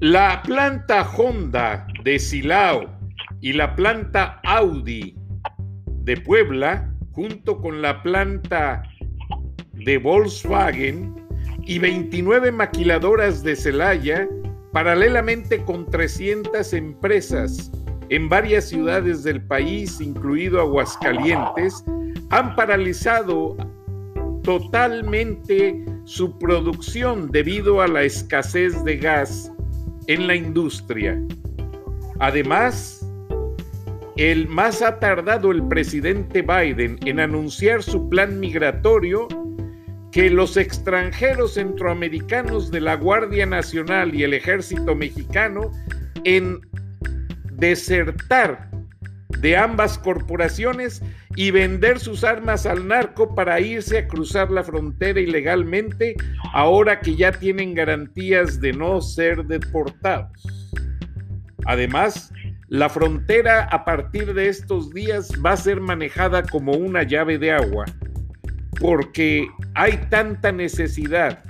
La planta Honda de Silao y la planta Audi de Puebla, junto con la planta de Volkswagen y 29 maquiladoras de Celaya, paralelamente con 300 empresas en varias ciudades del país, incluido Aguascalientes, han paralizado totalmente su producción debido a la escasez de gas en la industria. Además, el más ha tardado el presidente Biden en anunciar su plan migratorio que los extranjeros centroamericanos de la Guardia Nacional y el Ejército Mexicano en desertar de ambas corporaciones y vender sus armas al narco para irse a cruzar la frontera ilegalmente ahora que ya tienen garantías de no ser deportados. Además, la frontera a partir de estos días va a ser manejada como una llave de agua, porque hay tanta necesidad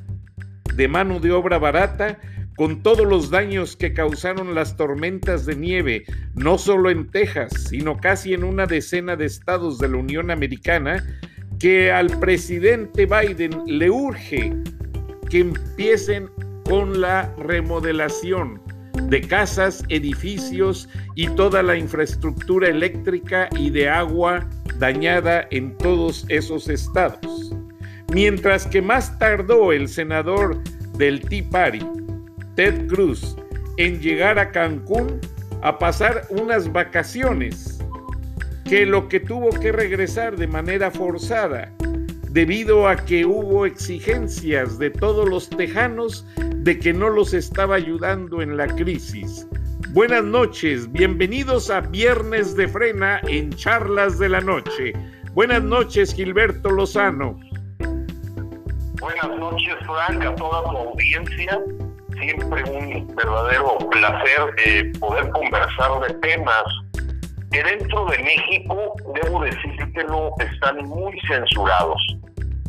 de mano de obra barata con todos los daños que causaron las tormentas de nieve, no solo en Texas, sino casi en una decena de estados de la Unión Americana, que al presidente Biden le urge que empiecen con la remodelación de casas, edificios y toda la infraestructura eléctrica y de agua dañada en todos esos estados. Mientras que más tardó el senador del Tea Party, Ted Cruz en llegar a Cancún a pasar unas vacaciones, que lo que tuvo que regresar de manera forzada debido a que hubo exigencias de todos los tejanos de que no los estaba ayudando en la crisis. Buenas noches, bienvenidos a Viernes de Frena en Charlas de la Noche. Buenas noches, Gilberto Lozano. Buenas noches, Frank, a toda tu audiencia siempre un verdadero placer eh, poder conversar de temas que dentro de México, debo decírtelo, están muy censurados.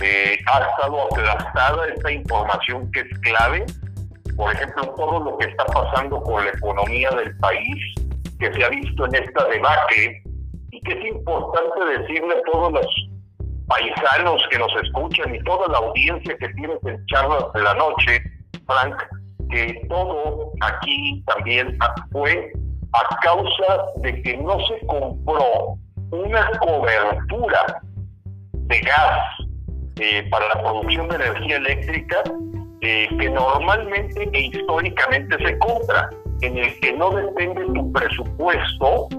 Eh, ha estado aplastada esta información que es clave. Por ejemplo, todo lo que está pasando con la economía del país, que se ha visto en esta debate, y que es importante decirle a todos los paisanos que nos escuchan y toda la audiencia que tiene en charlas de la noche, Frank, que todo aquí también fue a causa de que no se compró una cobertura de gas eh, para la producción de energía eléctrica eh, que normalmente e históricamente se compra, en el que no depende tu presupuesto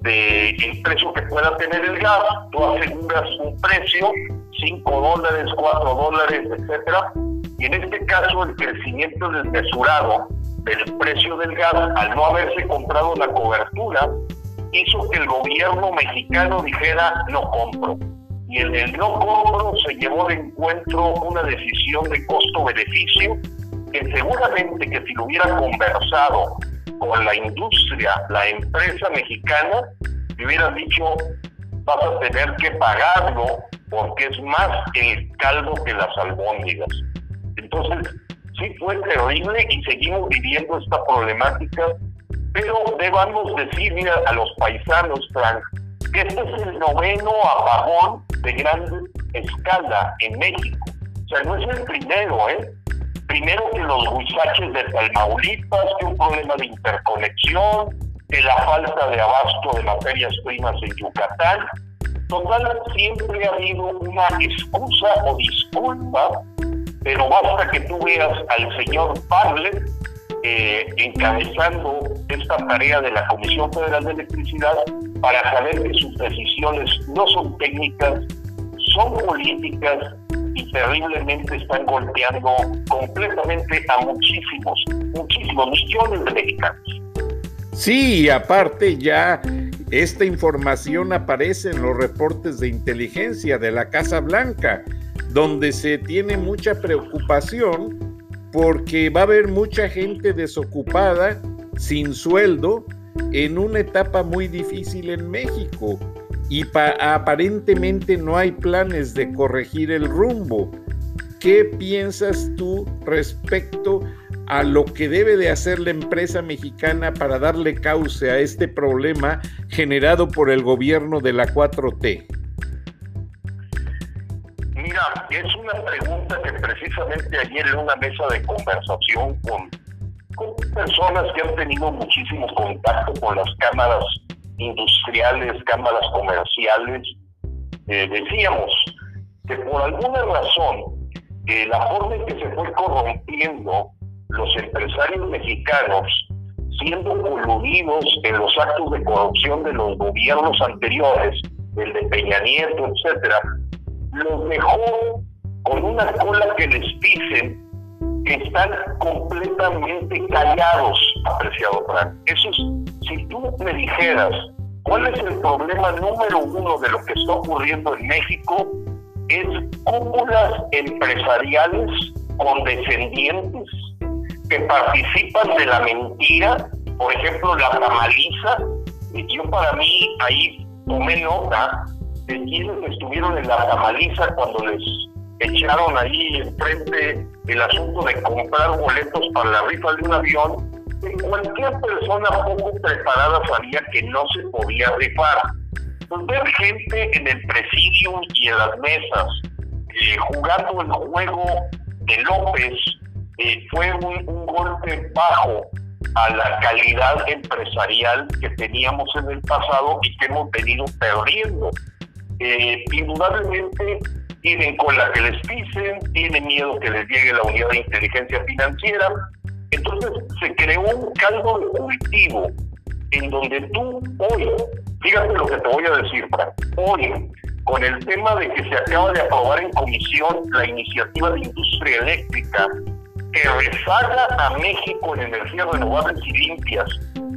del precio que pueda tener el gas, tú aseguras un precio, 5 dólares, 4 dólares, etcétera, y en este caso el crecimiento desmesurado del precio del gas al no haberse comprado la cobertura hizo que el gobierno mexicano dijera no compro. Y en el no compro se llevó de encuentro una decisión de costo-beneficio que seguramente que si lo hubiera conversado con la industria, la empresa mexicana, le hubieran dicho vas a tener que pagarlo porque es más el caldo que las albóndigas. Entonces, sí fue terrible y seguimos viviendo esta problemática, pero debamos decir, mira, a los paisanos, Frank, que este es el noveno apagón de gran escala en México. O sea, no es el primero, ¿eh? primero que los huizaches de Tamaulipas, que un problema de interconexión, que la falta de abasto de materias primas en Yucatán. Total, siempre ha habido una excusa o disculpa, pero basta que tú veas al señor Barlet eh, encabezando esta tarea de la Comisión Federal de Electricidad para saber que sus decisiones no son técnicas, son políticas y terriblemente están golpeando completamente a muchísimos, muchísimos millones de mexicanos. Sí, aparte ya esta información aparece en los reportes de inteligencia de la Casa Blanca, donde se tiene mucha preocupación porque va a haber mucha gente desocupada, sin sueldo, en una etapa muy difícil en México y aparentemente no hay planes de corregir el rumbo. ¿Qué piensas tú respecto a lo que debe de hacer la empresa mexicana para darle cauce a este problema generado por el gobierno de la 4T? Mira, es una pregunta que precisamente ayer en una mesa de conversación con, con personas que han tenido muchísimo contacto con las cámaras industriales, cámaras comerciales, eh, decíamos que por alguna razón eh, la forma en que se fue corrompiendo los empresarios mexicanos, siendo coludidos en los actos de corrupción de los gobiernos anteriores, el de Peña etcétera, los dejó con una cola que les dicen que están completamente callados, apreciado Frank. Eso es si tú me dijeras cuál es el problema número uno de lo que está ocurriendo en México, es cúpulas empresariales condescendientes que participan de la mentira, por ejemplo, la tamaliza. Yo para mí ahí tomé nota de quienes estuvieron en la tamaliza cuando les echaron ahí enfrente el asunto de comprar boletos para la rifa de un avión cualquier persona poco preparada sabía que no se podía rifar. Pues ver gente en el presidio y en las mesas eh, jugando el juego de López eh, fue un, golpe bajo a la calidad empresarial que teníamos en el pasado y que hemos venido perdiendo. Eh, indudablemente tienen con la que les pisen, tienen miedo que les llegue la unidad de inteligencia financiera, entonces se creó un caldo de cultivo en donde tú hoy, fíjate lo que te voy a decir, Frank, hoy, con el tema de que se acaba de aprobar en comisión la iniciativa de industria eléctrica que rezaga a México en energías renovables y limpias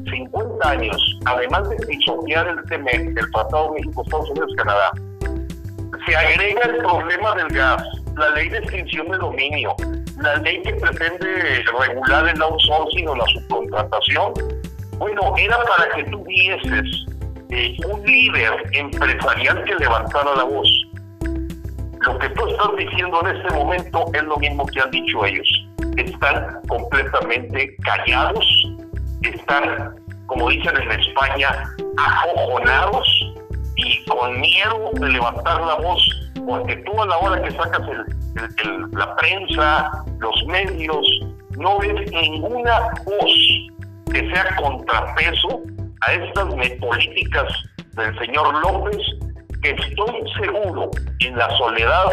50 años, además de pisotear el TMEC, el Tratado México-Estados Unidos-Canadá, se agrega el problema del gas, la ley de extinción de dominio, la ley que pretende regular el outsourcing o la subcontratación, bueno, era para que tú vieses eh, un líder empresarial que levantara la voz. Lo que tú estás diciendo en este momento es lo mismo que han dicho ellos. Están completamente callados, están, como dicen en España, acojonados y con miedo de levantar la voz, porque tú a la hora que sacas el, la prensa, los medios, no ves ninguna voz que sea contrapeso a estas políticas del señor López, que estoy seguro en la soledad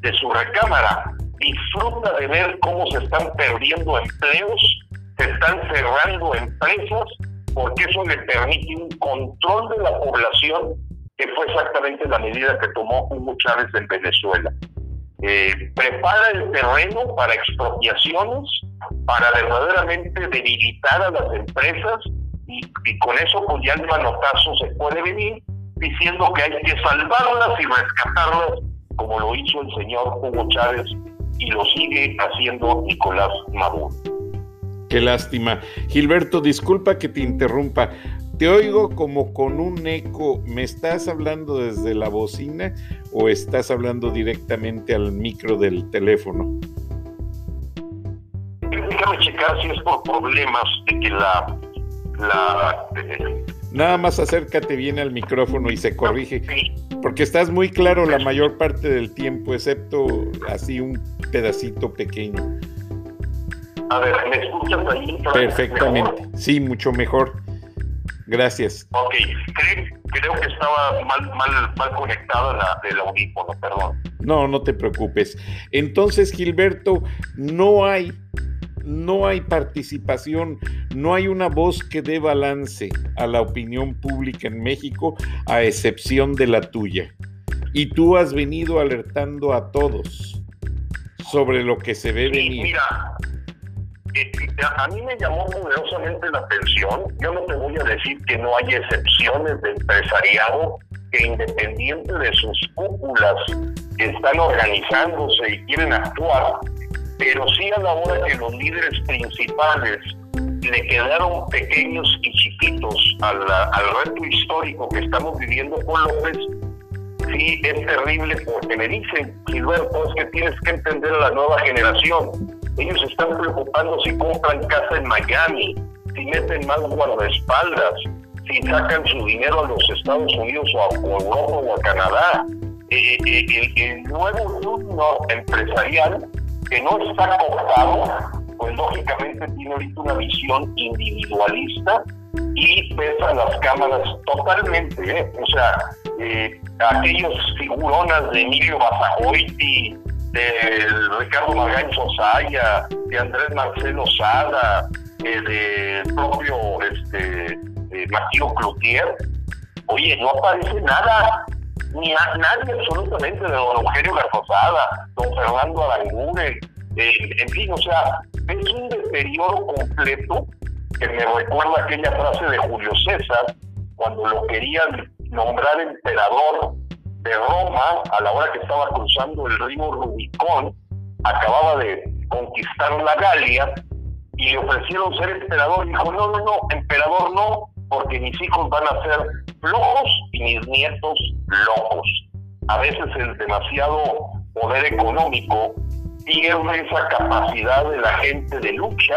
de su recámara. Disfruta de ver cómo se están perdiendo empleos, se están cerrando empresas, porque eso le permite un control de la población que fue exactamente la medida que tomó Hugo Chávez en Venezuela. Eh, prepara el terreno para expropiaciones, para verdaderamente debilitar a las empresas y, con eso pues ya el manotazo se puede venir diciendo que hay que salvarlas y rescatarlas como lo hizo el señor Hugo Chávez y lo sigue haciendo Nicolás Maduro. Qué lástima. Gilberto, disculpa que te interrumpa. Te oigo como con un eco. ¿Me estás hablando desde la bocina o estás hablando directamente al micro del teléfono? Déjame checar si es por problemas de que la... la Nada más acércate bien al micrófono y se corrige. Porque estás muy claro la mayor parte del tiempo, excepto así un pedacito pequeño. A ver, ¿me escuchas ahí? Perfectamente, sí, mucho mejor. Gracias. Ok, creo, que estaba mal, mal, mal conectada la, audífono, perdón. No, no te preocupes. Entonces, Gilberto, no hay, no hay participación, no hay una voz que dé balance a la opinión pública en México, a excepción de la tuya. Y tú has venido alertando a todos sobre lo que se ve venir. Mira, a mí me llamó poderosamente la atención. Yo no te voy a decir que no hay excepciones de empresariado que independiente de sus cúpulas están organizándose y quieren actuar, pero sí a la hora que los líderes principales le quedaron pequeños y chiquitos al, al reto histórico que estamos viviendo con López, sí es terrible porque me dicen, Gilberto, es que tienes que entender a la nueva generación ellos están preocupando si compran casa en Miami, si meten más guardaespaldas, si sacan su dinero a los Estados Unidos o a, Europa o a Canadá. Eh, eh, el, el, nuevo turno empresarial que no está cooptado, pues lógicamente tiene ahorita una visión individualista y pesa las cámaras totalmente. ¿eh? O sea, eh, aquellos figuronas de Emilio Basagoiti, de Ricardo Magaño Sosaya, de Andrés Marcelo Sada, eh, del propio este, eh, Matías Cloutier. Oye, no aparece nada, ni a nadie absolutamente de don Eugenio Garfosada, don Fernando Aranguren, eh, en fin, o sea, es un deterioro completo que me recuerda aquella frase de Julio César, cuando lo querían nombrar emperador de Roma, a la hora que estaba cruzando el río Rubicón, acababa de conquistar la Galia y le ofrecieron ser emperador. Y dijo, no, no, no, emperador no, porque mis hijos van a ser flojos y mis nietos locos. A veces el demasiado poder económico pierde esa capacidad de la gente de lucha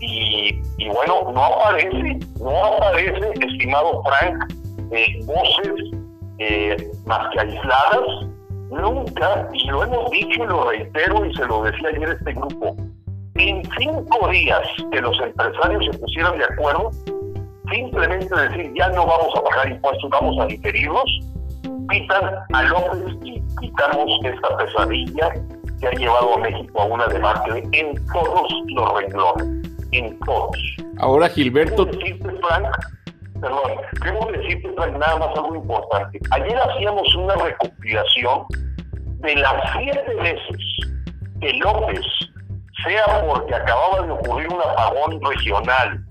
y, bueno, no aparece, no aparece, estimado Frank, eh, voces eh, más que aisladas, nunca, y lo hemos dicho y lo reitero y se lo decía ayer este grupo, en cinco días que los empresarios se pusieran de acuerdo, simplemente decir ya no vamos a pagar impuestos, vamos a diferirlos, quitan a López y quitamos esta pesadilla que ha llevado a México a una debacle en todos los renglones, en todos. Ahora, Gilberto. Frank, perdón, quiero decirte nada más algo importante. Ayer hacíamos una recopilación de las siete veces que López, sea porque acababa de ocurrir un apagón regional,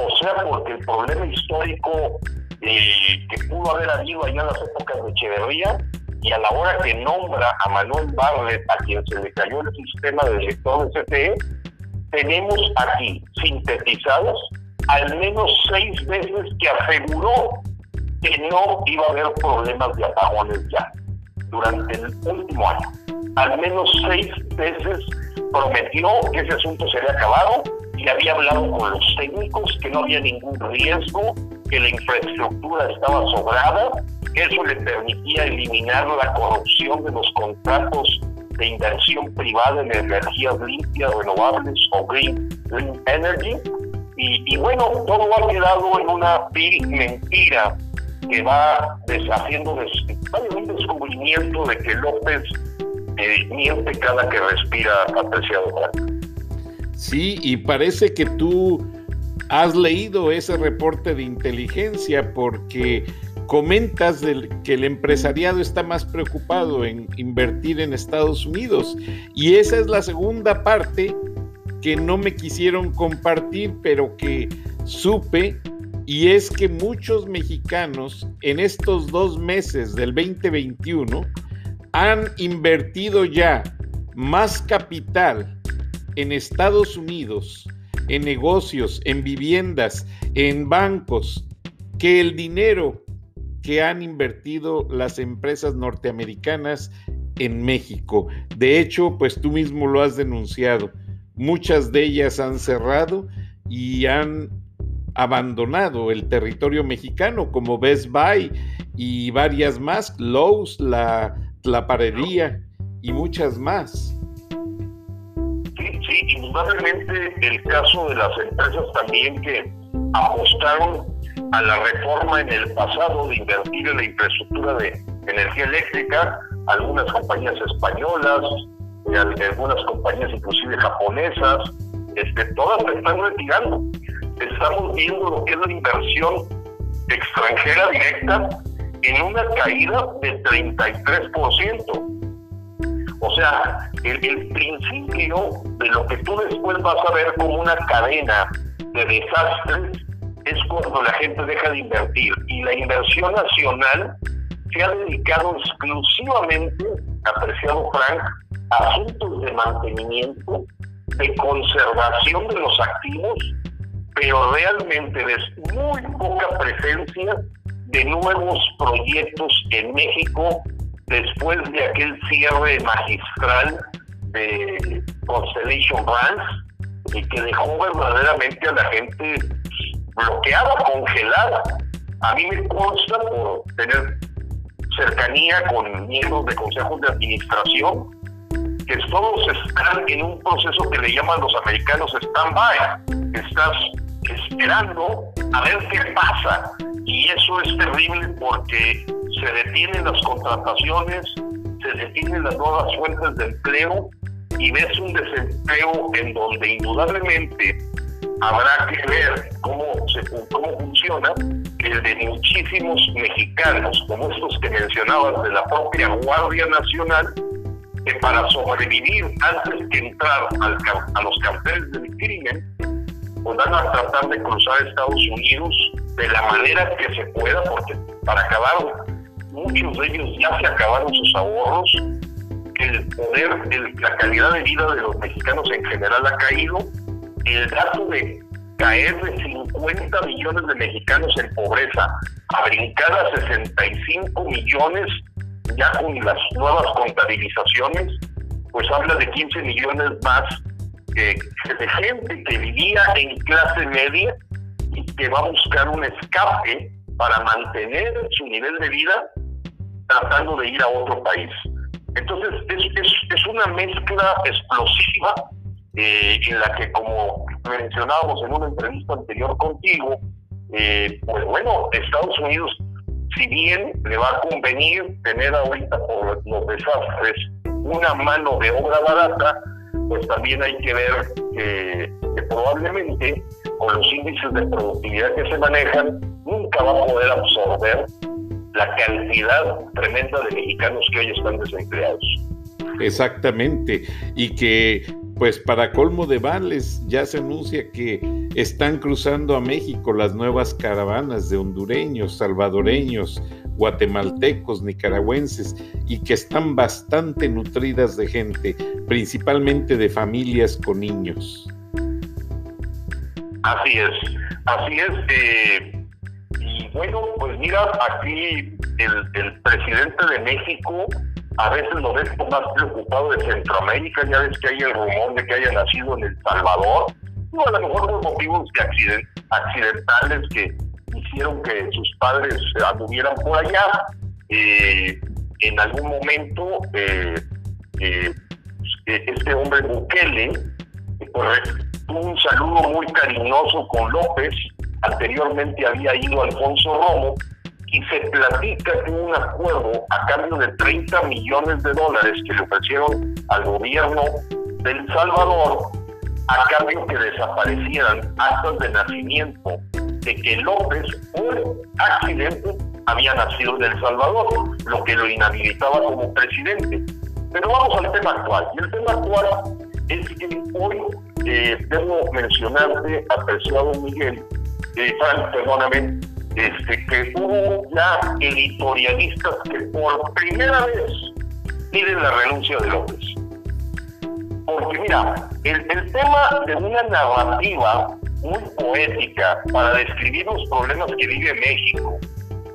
o sea porque el problema histórico eh, que pudo haber habido allá en las épocas de Echeverría, y a la hora que nombra a Manuel Barlet, a quien se le cayó el sistema de director de CTE, tenemos aquí sintetizados al menos seis veces que aseguró que no iba a haber problemas de apagones ya durante el último año. Al menos seis veces prometió que ese asunto sería acabado y había hablado con los técnicos que no había ningún riesgo, que la infraestructura estaba sobrada, que eso le permitía eliminar la corrupción de los contratos de inversión privada en energías limpias, renovables o green, green energy y, bueno, todo ha quedado en una vil mentira que va deshaciendo un descubrimiento de que López eh, miente cada que respira, apreciado Sí, y parece que tú has leído ese reporte de inteligencia porque comentas que el empresariado está más preocupado en invertir en Estados Unidos. Y esa es la segunda parte que no me quisieron compartir, pero que supe, y es que muchos mexicanos en estos dos meses del 2021 han invertido ya más capital en Estados Unidos, en negocios, en viviendas, en bancos, que el dinero que han invertido las empresas norteamericanas en México. De hecho, pues tú mismo lo has denunciado. Muchas de ellas han cerrado y han abandonado el territorio mexicano, como Best Buy y varias más, Lowe's, la, la parería y muchas más. Sí, Sí, indudablemente el caso de las empresas también que apostaron a la reforma en el pasado de invertir en la infraestructura de energía eléctrica, algunas compañías españolas, algunas compañías inclusive japonesas, este, todas se están retirando. Estamos viendo lo que es la inversión extranjera directa en una caída del 33%. O sea, el, el, principio de lo que tú después vas a ver como una cadena de desastres es cuando la gente deja de invertir. Y la inversión nacional se ha dedicado exclusivamente, apreciado Frank, asuntos de mantenimiento, de conservación de los activos, pero realmente de muy poca presencia de nuevos proyectos en México después de aquel cierre magistral de Constellation Brands y que dejó verdaderamente a la gente bloqueada, congelada. A mí me consta por tener cercanía con miembros de consejos de administración que todos están en un proceso que le llaman los americanos stand-by. Estás esperando a ver qué pasa. Y eso es terrible porque se detienen las contrataciones, se detienen las nuevas fuentes de empleo y ves un desempleo en donde indudablemente habrá que ver cómo, se, cómo funciona el de muchísimos mexicanos, como estos que mencionabas de la propia Guardia Nacional, que para sobrevivir antes que entrar al, a los carteles del crimen, pues van a tratar de cruzar Estados Unidos de la manera que se pueda, porque para acabar, muchos de ellos ya se acabaron sus ahorros, el poder, el, la calidad de vida de los mexicanos en general ha caído, el dato de caer de 50 millones de mexicanos en pobreza a brincar a 65 millones ya con las nuevas contabilizaciones, pues habla de 15 millones más de gente que vivía en clase media y que va a buscar un escape para mantener su nivel de vida tratando de ir a otro país. Entonces es, una mezcla explosiva eh, en la que, como mencionábamos en una entrevista anterior contigo, eh, pues bueno, Estados Unidos, si bien le va a convenir tener ahorita por los desastres una mano de obra barata, pues también hay que ver que, probablemente con los índices de productividad que se manejan, nunca va a poder absorber la cantidad tremenda de mexicanos que hoy están desempleados. Exactamente, y que pues para colmo de vales ya se anuncia que están cruzando a México las nuevas caravanas de hondureños, salvadoreños, guatemaltecos, nicaragüenses y que están bastante nutridas de gente, principalmente de familias con niños. Así es, así es. Eh, y bueno, pues mira, aquí el, el presidente de México a veces lo ves más preocupado de Centroamérica, ya ves que hay el rumor de que haya nacido en El Salvador, o a lo mejor por motivos de accidentales que hicieron que sus padres anduvieran por allá. Eh, en algún momento, eh, eh, este hombre Bukele pues, tuvo un saludo muy cariñoso con López, anteriormente había ido Alfonso Romo, y se platica que un acuerdo a cambio de 30 millones de dólares que le ofrecieron al gobierno de El Salvador a cambio que desaparecieran actos de nacimiento de que López por accidente había nacido en El Salvador, lo que lo inhabilitaba como presidente. Pero vamos al tema actual. Y el tema actual es que hoy eh, debo mencionarte, apreciado Miguel, eh, perdóname, este, que hubo ya editorialistas que por primera vez piden la renuncia de López. Porque mira, el, el tema de una narrativa muy poética para describir los problemas que vive México,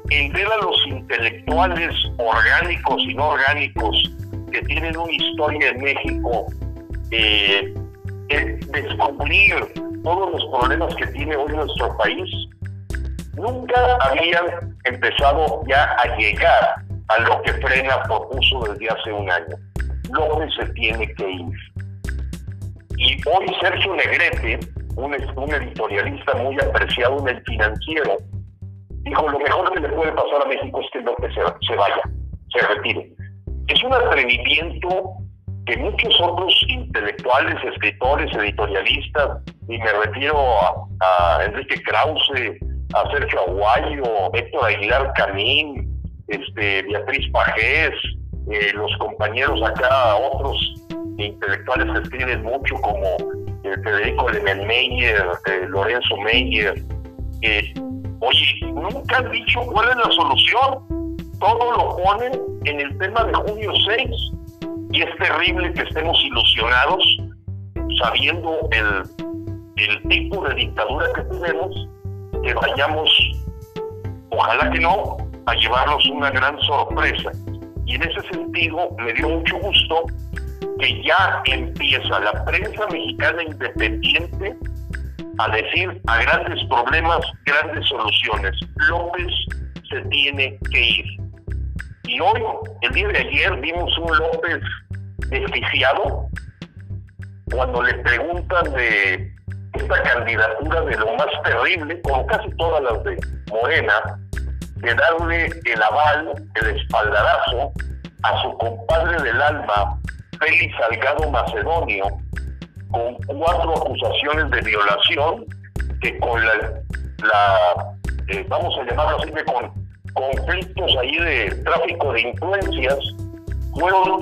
en ver a los intelectuales orgánicos y no orgánicos que tienen una historia en México, eh, descubrir todos los problemas que tiene hoy nuestro país, nunca habían empezado ya a llegar a lo que Frena propuso desde hace un año. López se tiene que ir. Y hoy Sergio Negrete, un, un editorialista muy apreciado en el financiero, dijo, lo mejor que le puede pasar a México es que López se, se vaya, se retire. Es un atrevimiento que muchos otros intelectuales, escritores, editorialistas, y me refiero a, Enrique Krause, a Sergio Aguayo, Héctor Aguilar Camín, este, Beatriz Pajés, eh, los compañeros acá, otros intelectuales que escriben mucho como eh, Federico Lemenmeyer, eh, Lorenzo Meyer, oye, nunca han dicho cuál es la solución. Todo lo ponen en el tema de junio 6. Y es terrible que estemos ilusionados sabiendo el tipo de dictadura que tenemos, que vayamos, ojalá que no, a llevarnos una gran sorpresa. Y en ese sentido me dio mucho gusto que ya empieza la prensa mexicana independiente a decir a grandes problemas, grandes soluciones. López se tiene que ir. Y hoy, el día de ayer, vimos un López desquiciado cuando le preguntan de esta candidatura de lo más terrible, como casi todas las de Morena, de darle el aval, el espaldarazo a su compadre del alma, Félix Salgado Macedonio, con cuatro acusaciones de violación que con la, eh, vamos a llamarlo así, que con conflictos ahí de tráfico de influencias, fueron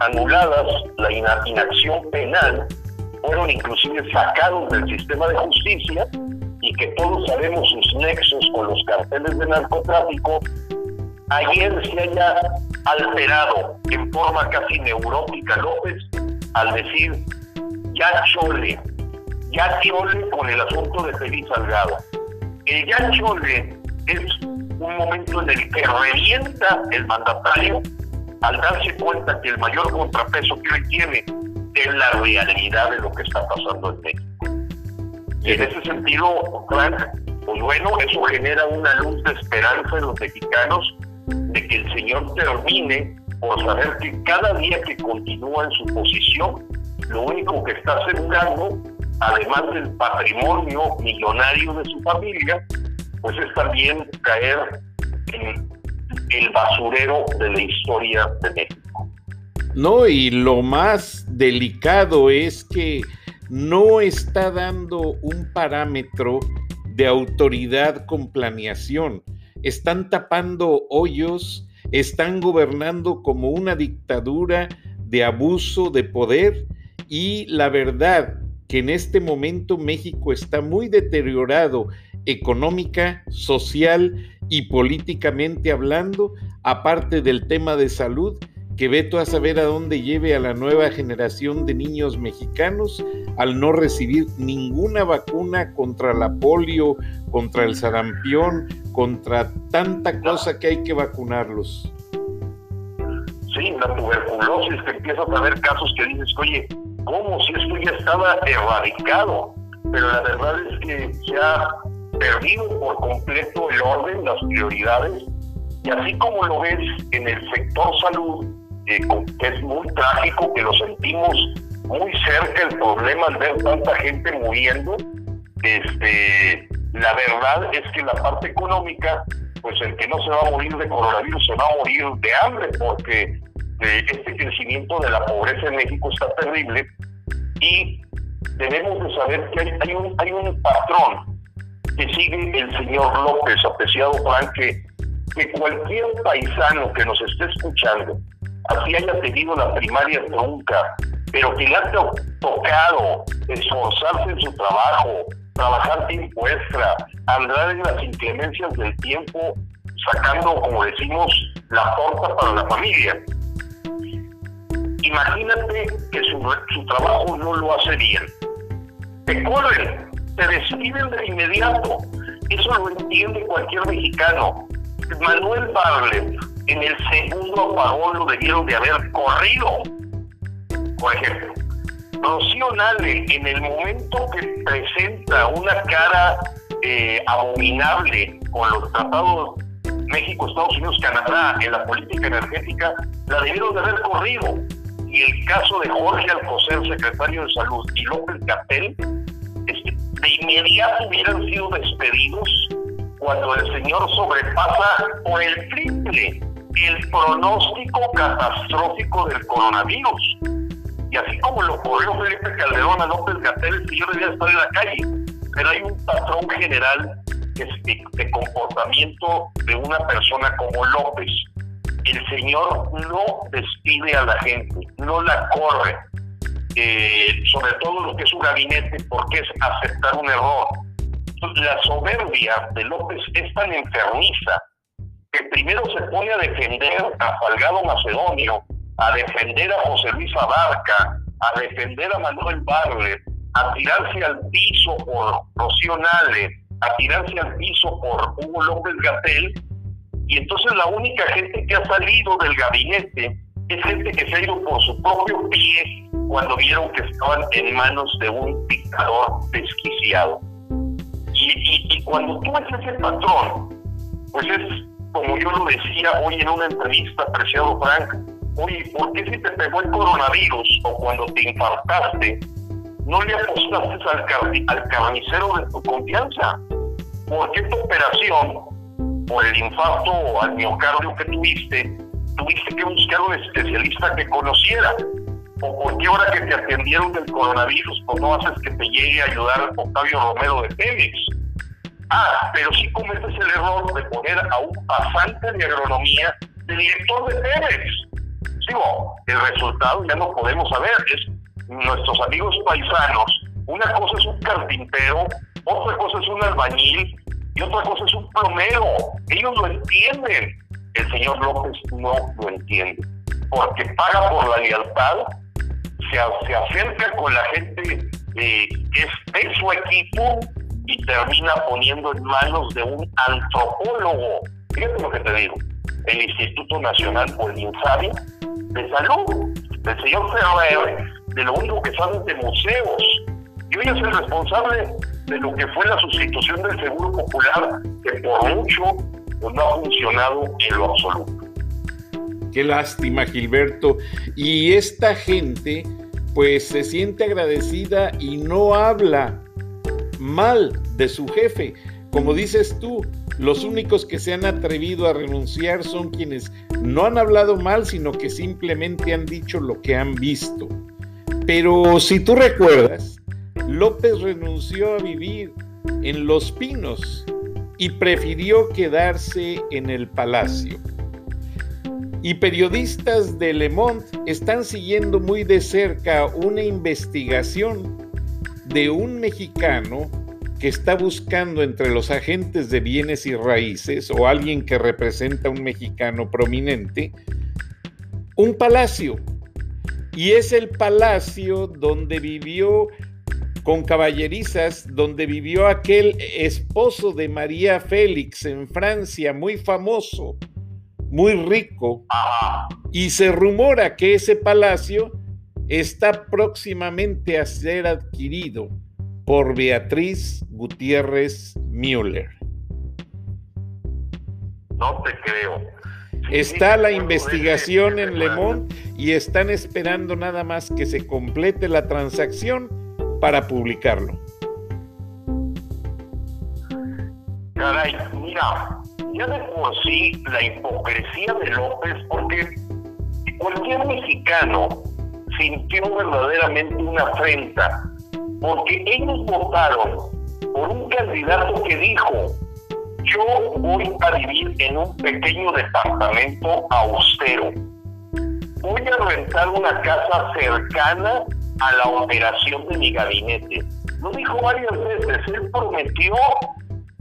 anuladas la inacción penal, fueron inclusive sacados del sistema de justicia y que todos sabemos sus nexos con los carteles de narcotráfico, ayer se haya alterado en forma casi neurótica López al decir ya chole, ya chole con el asunto de Feliz Salgado. El ya chole es un momento en el que revienta el mandatario al darse cuenta que el mayor contrapeso que hoy tiene es la realidad de lo que está pasando en México. Y en ese sentido, Frank, pues bueno, eso genera una luz de esperanza en los mexicanos de que el Señor termine por saber que cada día que continúa en su posición, lo único que está asegurando, además del patrimonio millonario de su familia, pues es también caer en el basurero de la historia de México. No, y lo más delicado es que no está dando un parámetro de autoridad con planeación. Están tapando hoyos, están gobernando como una dictadura de abuso de poder y la verdad que en este momento México está muy deteriorado económica, social y políticamente hablando, aparte del tema de salud, que veto a saber a dónde lleve a la nueva generación de niños mexicanos al no recibir ninguna vacuna contra la polio, contra el sarampión, contra tanta cosa que hay que vacunarlos. Sí, la tuberculosis, que empiezas a ver casos que dices, oye, ¿cómo si esto ya estaba erradicado? Pero la verdad es que se ha perdido por completo el orden, las prioridades, y así como lo ves en el sector salud, eh, que es muy trágico, que lo sentimos muy cerca el problema al ver tanta gente muriendo, este, la verdad es que la parte económica, pues el que no se va a morir de coronavirus se va a morir de hambre, porque eh, este crecimiento de la pobreza en México está terrible. Y debemos de saber que hay, hay, un, hay un patrón que sigue el señor López, apreciado Frank, que, cualquier paisano que nos esté escuchando, así haya tenido la primaria nunca, pero que le ha tocado esforzarse en su trabajo, trabajar tiempo extra, andar en las inclemencias del tiempo, sacando, como decimos, la torta para la familia. Imagínate que su, trabajo no lo hace bien. Te corren, se despiden de inmediato. Eso lo entiende cualquier mexicano. Manuel Barlet, en el segundo apagón lo debieron de haber corrido. Por ejemplo, Rocío Nale, en el momento que presenta una cara eh, abominable con los tratados México, Estados Unidos, Canadá en la política energética, la debieron de haber corrido. y el caso de Jorge Alcocer, secretario de Salud, y López este, de inmediato hubieran sido despedidos cuando el señor sobrepasa por el triple el pronóstico catastrófico del coronavirus. Y así como lo ocurrió Felipe Calderón a López Gatel, el señor debía estar en la calle. Pero hay un patrón general de, comportamiento de una persona como López. El señor no despide a la gente, no la corre, eh, sobre todo lo que es su gabinete, porque es aceptar un error. La soberbia de López es tan enfermiza que primero se pone a defender a Salgado Macedonio, a defender a José Luis Abarca, a defender a Manuel Barlet, a tirarse al piso por Rocío Nale, a tirarse al piso por Hugo López Gatel, y entonces la única gente que ha salido del gabinete es gente que se ha ido por su propio pie cuando vieron que estaban en manos de un dictador desquiciado. Y, y cuando tú ves ese patrón, pues es como yo lo decía hoy en una entrevista, apreciado Frank, oye, ¿por qué si te pegó el coronavirus o cuando te infartaste, no le apostaste al, al carnicero de tu confianza? ¿Por qué tu operación, por el infarto o al miocardio que tuviste, tuviste que buscar un especialista que conociera? ¿O por qué ahora que te atendieron del coronavirus, pues no haces que te llegue a ayudar Octavio Romero de Pérez? Ah, pero sí cometes el error de poner a un pasante de agronomía de director de Pérez. Digo, el resultado ya no podemos saber. Es nuestros amigos paisanos. Una cosa es un carpintero, otra cosa es un albañil y otra cosa es un plomero. Ellos lo entienden. El señor López no lo entiende. Porque paga por la lealtad, se, se acerca con la gente eh, que es de su equipo y termina poniendo en manos de un antropólogo. Fíjate lo que te digo, el Instituto Nacional el INSABI de Salud, del señor Ferrer, de lo único que sabe de museos. Y hoy es el responsable de lo que fue la sustitución del Seguro Popular, que por mucho pues, no ha funcionado en lo absoluto. Qué lástima, Gilberto. Y esta gente, pues se siente agradecida y no habla mal de su jefe. Como dices tú, los únicos que se han atrevido a renunciar son quienes no han hablado mal, sino que simplemente han dicho lo que han visto. Pero si tú recuerdas, López renunció a vivir en Los Pinos y prefirió quedarse en el palacio. Y periodistas de Le Monde están siguiendo muy de cerca una investigación de un mexicano que está buscando entre los agentes de bienes y raíces o alguien que representa a un mexicano prominente, un palacio. Y es el palacio donde vivió con caballerizas, donde vivió aquel esposo de María Félix en Francia, muy famoso, muy rico. Y se rumora que ese palacio está próximamente a ser adquirido por Beatriz Gutiérrez Müller. No te creo. Está la investigación en Le Monde y están esperando nada más que se complete la transacción para publicarlo. Caray, mira, ya de por sí la hipocresía de López, porque cualquier mexicano sintió verdaderamente una afrenta, porque ellos votaron por un candidato que dijo, yo voy a vivir en un pequeño departamento austero, voy a rentar una casa cercana a la operación de mi gabinete. Lo dijo varias veces, él prometió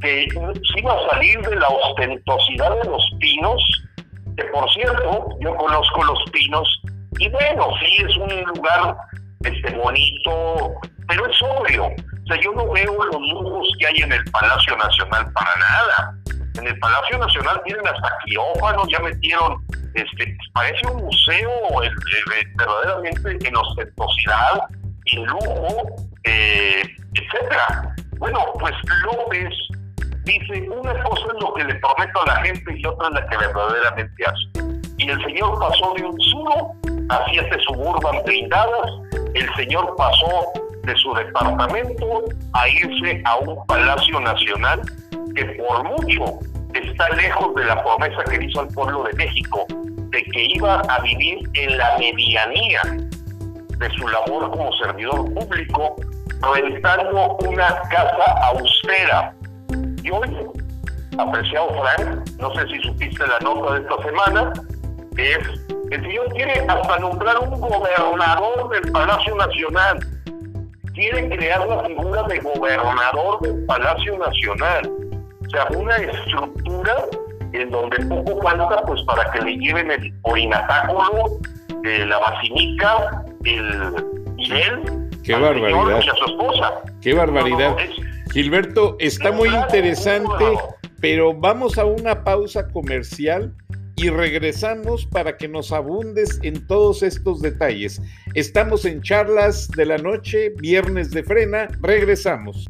que se iba a salir de la ostentosidad de los pinos, que por cierto, yo conozco los pinos y bueno, sí, es un lugar este, bonito, pero es sobrio. O sea, yo no veo los lujos que hay en el Palacio Nacional para nada. En el Palacio Nacional tienen hasta quirófanos, ya metieron, este, parece un museo verdaderamente en ostentosidad, en lujo, eh, etcétera. Bueno, pues López dice, una cosa es lo que le prometo a la gente y otra es la que verdaderamente hace. Y el señor pasó de un suro a siete suburban blindadas, el señor pasó de su departamento a irse a un Palacio Nacional que por mucho está lejos de la promesa que hizo al pueblo de México de que iba a vivir en la medianía de su labor como servidor público, rentando una casa austera. Y hoy, apreciado Frank, no sé si supiste la nota de esta semana, es el señor quiere hasta nombrar un gobernador del Palacio Nacional. Quiere crear la figura de gobernador del Palacio Nacional. O sea, una estructura en donde poco falta pues para que le lleven el orinatáculo, eh, la basinica, el nivel Qué barbaridad. y a su esposa. Qué barbaridad. Gilberto, está muy interesante, pero vamos a una pausa comercial y regresamos para que nos abundes en todos estos detalles. Estamos en charlas de la noche, viernes de frena, regresamos.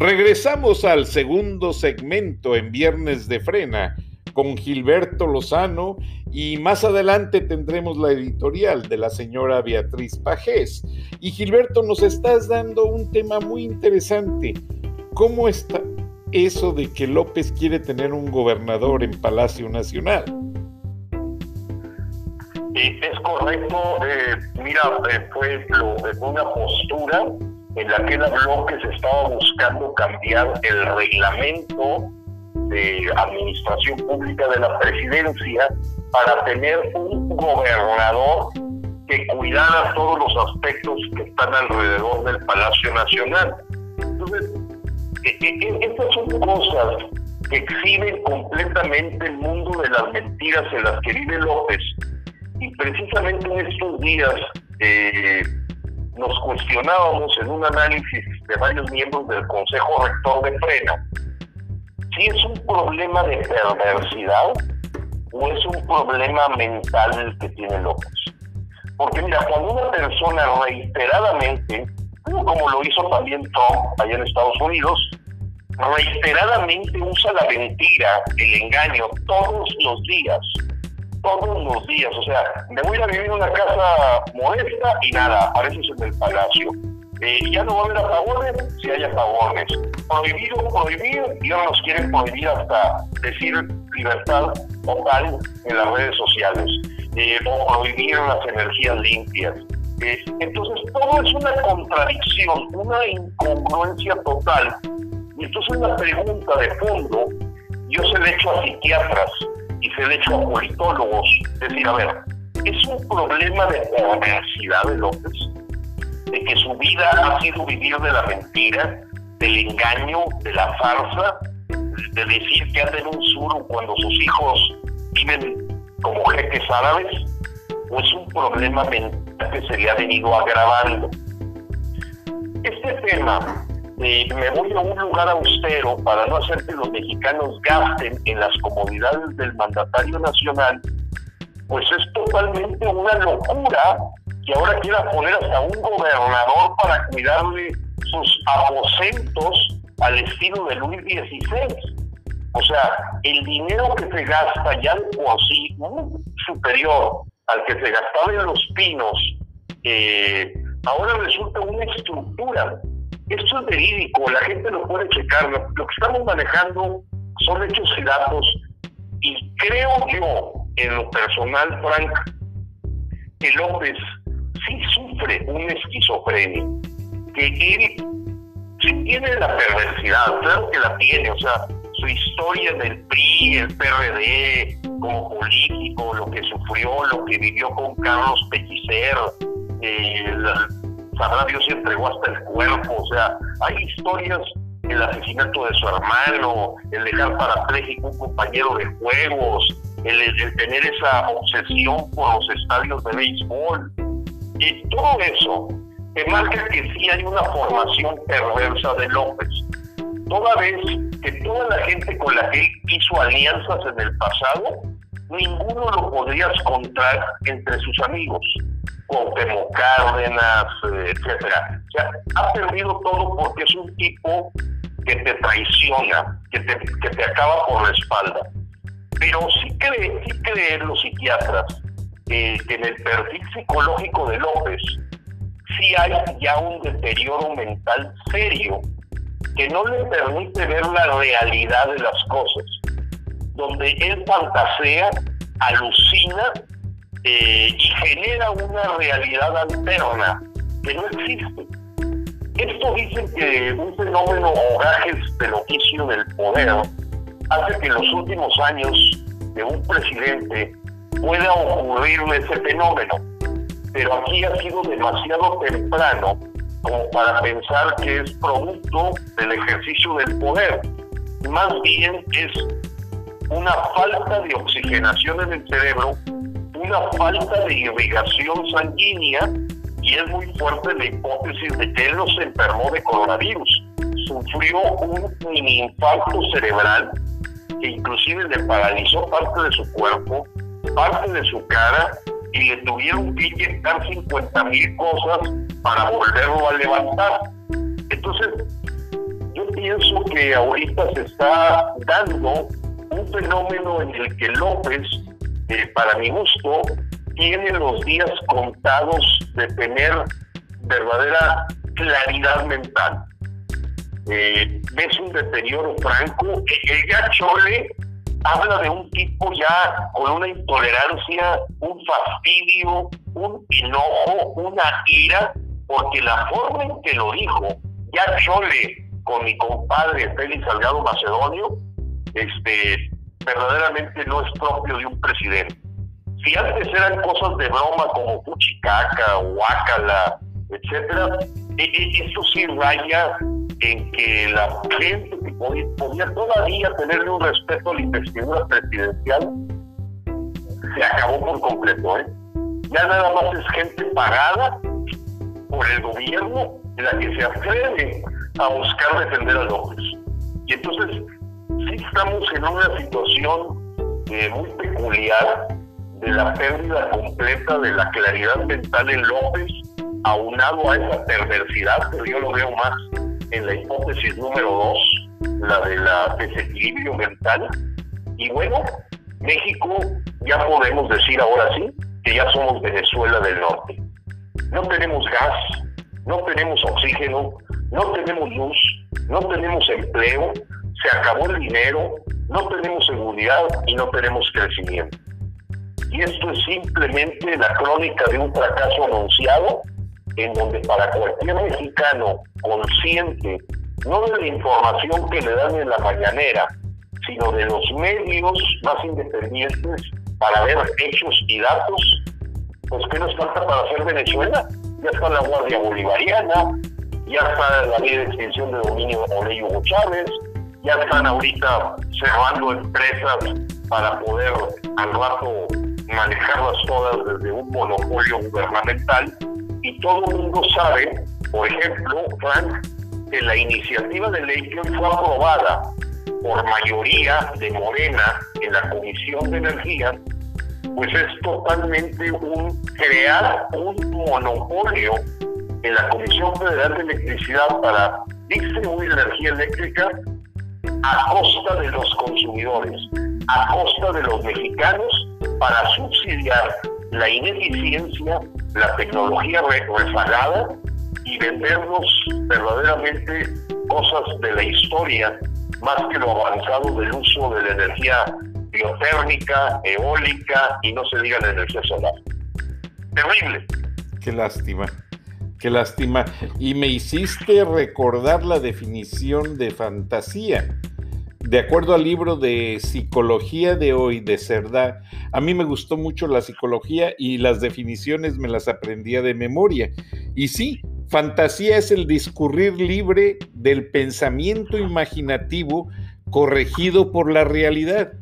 Regresamos al segundo segmento en Viernes de Frena con Gilberto Lozano y más adelante tendremos la editorial de la señora Beatriz Pajés. Y Gilberto, nos estás dando un tema muy interesante. ¿Cómo está eso de que López quiere tener un gobernador en Palacio Nacional? Es correcto, eh, mira, eh, fue una postura en la que habló que se estaba buscando cambiar el reglamento de administración pública de la presidencia para tener un gobernador que cuidara todos los aspectos que están alrededor del Palacio Nacional. Entonces, e, e, e, estas son cosas que exhiben completamente el mundo de las mentiras en las que vive López y precisamente en estos días eh, nos cuestionábamos en un análisis de varios miembros del Consejo Rector de Frena si es un problema de perversidad o es un problema mental el que tiene López. Porque mira, cuando una persona reiteradamente, como lo hizo también Trump allá en Estados Unidos, reiteradamente usa la mentira, el engaño todos los días, todos los días. O sea, me voy a vivir en una casa modesta y nada, apareces en el palacio. Eh, ya no va a haber apagones si hay apagones. Prohibido, prohibido, y ahora nos quieren prohibir hasta decir libertad total en las redes sociales, eh, o prohibir las energías limpias. Eh, entonces, todo es una contradicción, una incongruencia total. Y entonces la pregunta de fondo, yo se le he hecho a psiquiatras, y se le hecho politólogos. Decir, a ver, es un problema de perversidad de López, de que su vida ha sido vivir de la mentira, del engaño, de la farsa, de decir que anda en un sur cuando sus hijos viven como jeques árabes, o es un problema mental que se le ha venido agravando. Este tema me voy a un lugar austero para no hacer que los mexicanos gasten en las comodidades del mandatario nacional, pues es totalmente una locura que ahora quiera poner hasta un gobernador para cuidarle sus aposentos al estilo de Luis XVI. O sea, el dinero que se gasta ya por sí superior al que se gastaba en los pinos, eh, ahora resulta una estructura esto es verídico, la gente lo puede checar. Lo, que estamos manejando son hechos y datos. Y creo yo, en lo personal, Frank, que López sí sufre una esquizofrenia. Que él sí tiene la perversidad, claro que la tiene, o sea, su historia del PRI, el PRD, como político, lo que sufrió, lo que vivió con Carlos Pellicer, eh, sabrá Dios si entregó hasta el cuerpo, o sea, hay historias el asesinato de su hermano, el dejar parapléjico un compañero de juegos, el, tener esa obsesión por los estadios de béisbol. Y todo eso te marca que sí hay una formación perversa de López. Toda vez que toda la gente con la que él hizo alianzas en el pasado, ninguno lo podrías contar entre sus amigos. Cuauhtémoc Cárdenas, eh, etcétera. O sea, ha perdido todo porque es un tipo que te traiciona, que te, que te acaba por la espalda. Pero sí creen, sí creen los psiquiatras que en el perfil psicológico de López sí hay ya un deterioro mental serio que no le permite ver la realidad de las cosas, donde él fantasea, alucina eh, y genera una realidad alterna que no existe. Esto dice que un fenómeno o del oficio del poder hace que en los últimos años de un presidente pueda ocurrir ese fenómeno. Pero aquí ha sido demasiado temprano como para pensar que es producto del ejercicio del poder. Más bien es una falta de oxigenación en el cerebro, una falta de irrigación sanguínea y es muy fuerte la hipótesis de que él no se enfermó de coronavirus. Sufrió un mini infarto cerebral que inclusive le paralizó parte de su cuerpo, parte de su cara y le tuvieron que inyectar 50 mil cosas para volverlo a levantar. Entonces, yo pienso que ahorita se está dando un fenómeno en el que López, para mi gusto, tiene los días contados de tener verdadera claridad mental. Eh, ves un deterioro franco. El ya Chole habla de un tipo ya con una intolerancia, un fastidio, un enojo, una ira, porque la forma en que lo dijo, ya Chole con mi compadre Félix Salgado Macedonio, este, verdaderamente no es propio de un presidente. Si antes eran cosas de broma como Puchicaca, Huácala, etcétera, e, e, eso sí raya en que la gente que podía, todavía tenerle un respeto a la investidura presidencial se acabó por completo. ¿eh? Ya nada más es gente pagada por el gobierno la que se atreve a buscar defender a López. Y entonces sí estamos en una situación eh, muy peculiar de la pérdida completa de la claridad mental en López, aunado a esa perversidad, pero yo lo veo más en la hipótesis número dos, la de la desequilibrio mental. Y bueno, México ya podemos decir ahora sí que ya somos Venezuela del Norte. No tenemos gas, no tenemos oxígeno, no tenemos luz, no tenemos empleo, se acabó el dinero, no tenemos seguridad y no tenemos crecimiento. Y esto es simplemente la crónica de un fracaso anunciado en donde para cualquier mexicano consciente, no de la información que le dan en la mañanera, sino de los medios más independientes para ver hechos y datos, pues ¿qué nos falta para hacer Venezuela? Ya está la Guardia Bolivariana, ya está la ley de extinción de dominio de Oley Hugo Chávez, ya están ahorita cerrando empresas para poder al rato manejarlas todas desde un monopolio gubernamental. Y todo el mundo sabe, por ejemplo, Frank, que la iniciativa de ley que fue aprobada por mayoría de Morena en la Comisión de Energía, pues es totalmente un crear un monopolio en la Comisión Federal de Electricidad para distribuir energía eléctrica a costa de los consumidores, a costa de los mexicanos, para subsidiar la ineficiencia, la tecnología rezagada y vendernos verdaderamente cosas de la historia más que lo avanzado del uso de la energía biotérmica, eólica y no se diga la energía solar. Terrible. Qué lástima. Qué lástima. Y me hiciste recordar la definición de fantasía. De acuerdo al libro de Psicología de hoy de Cerdá, a mí me gustó mucho la psicología y las definiciones me las aprendía de memoria. Y sí, Fantasía es el discurrir libre del pensamiento imaginativo corregido por la realidad.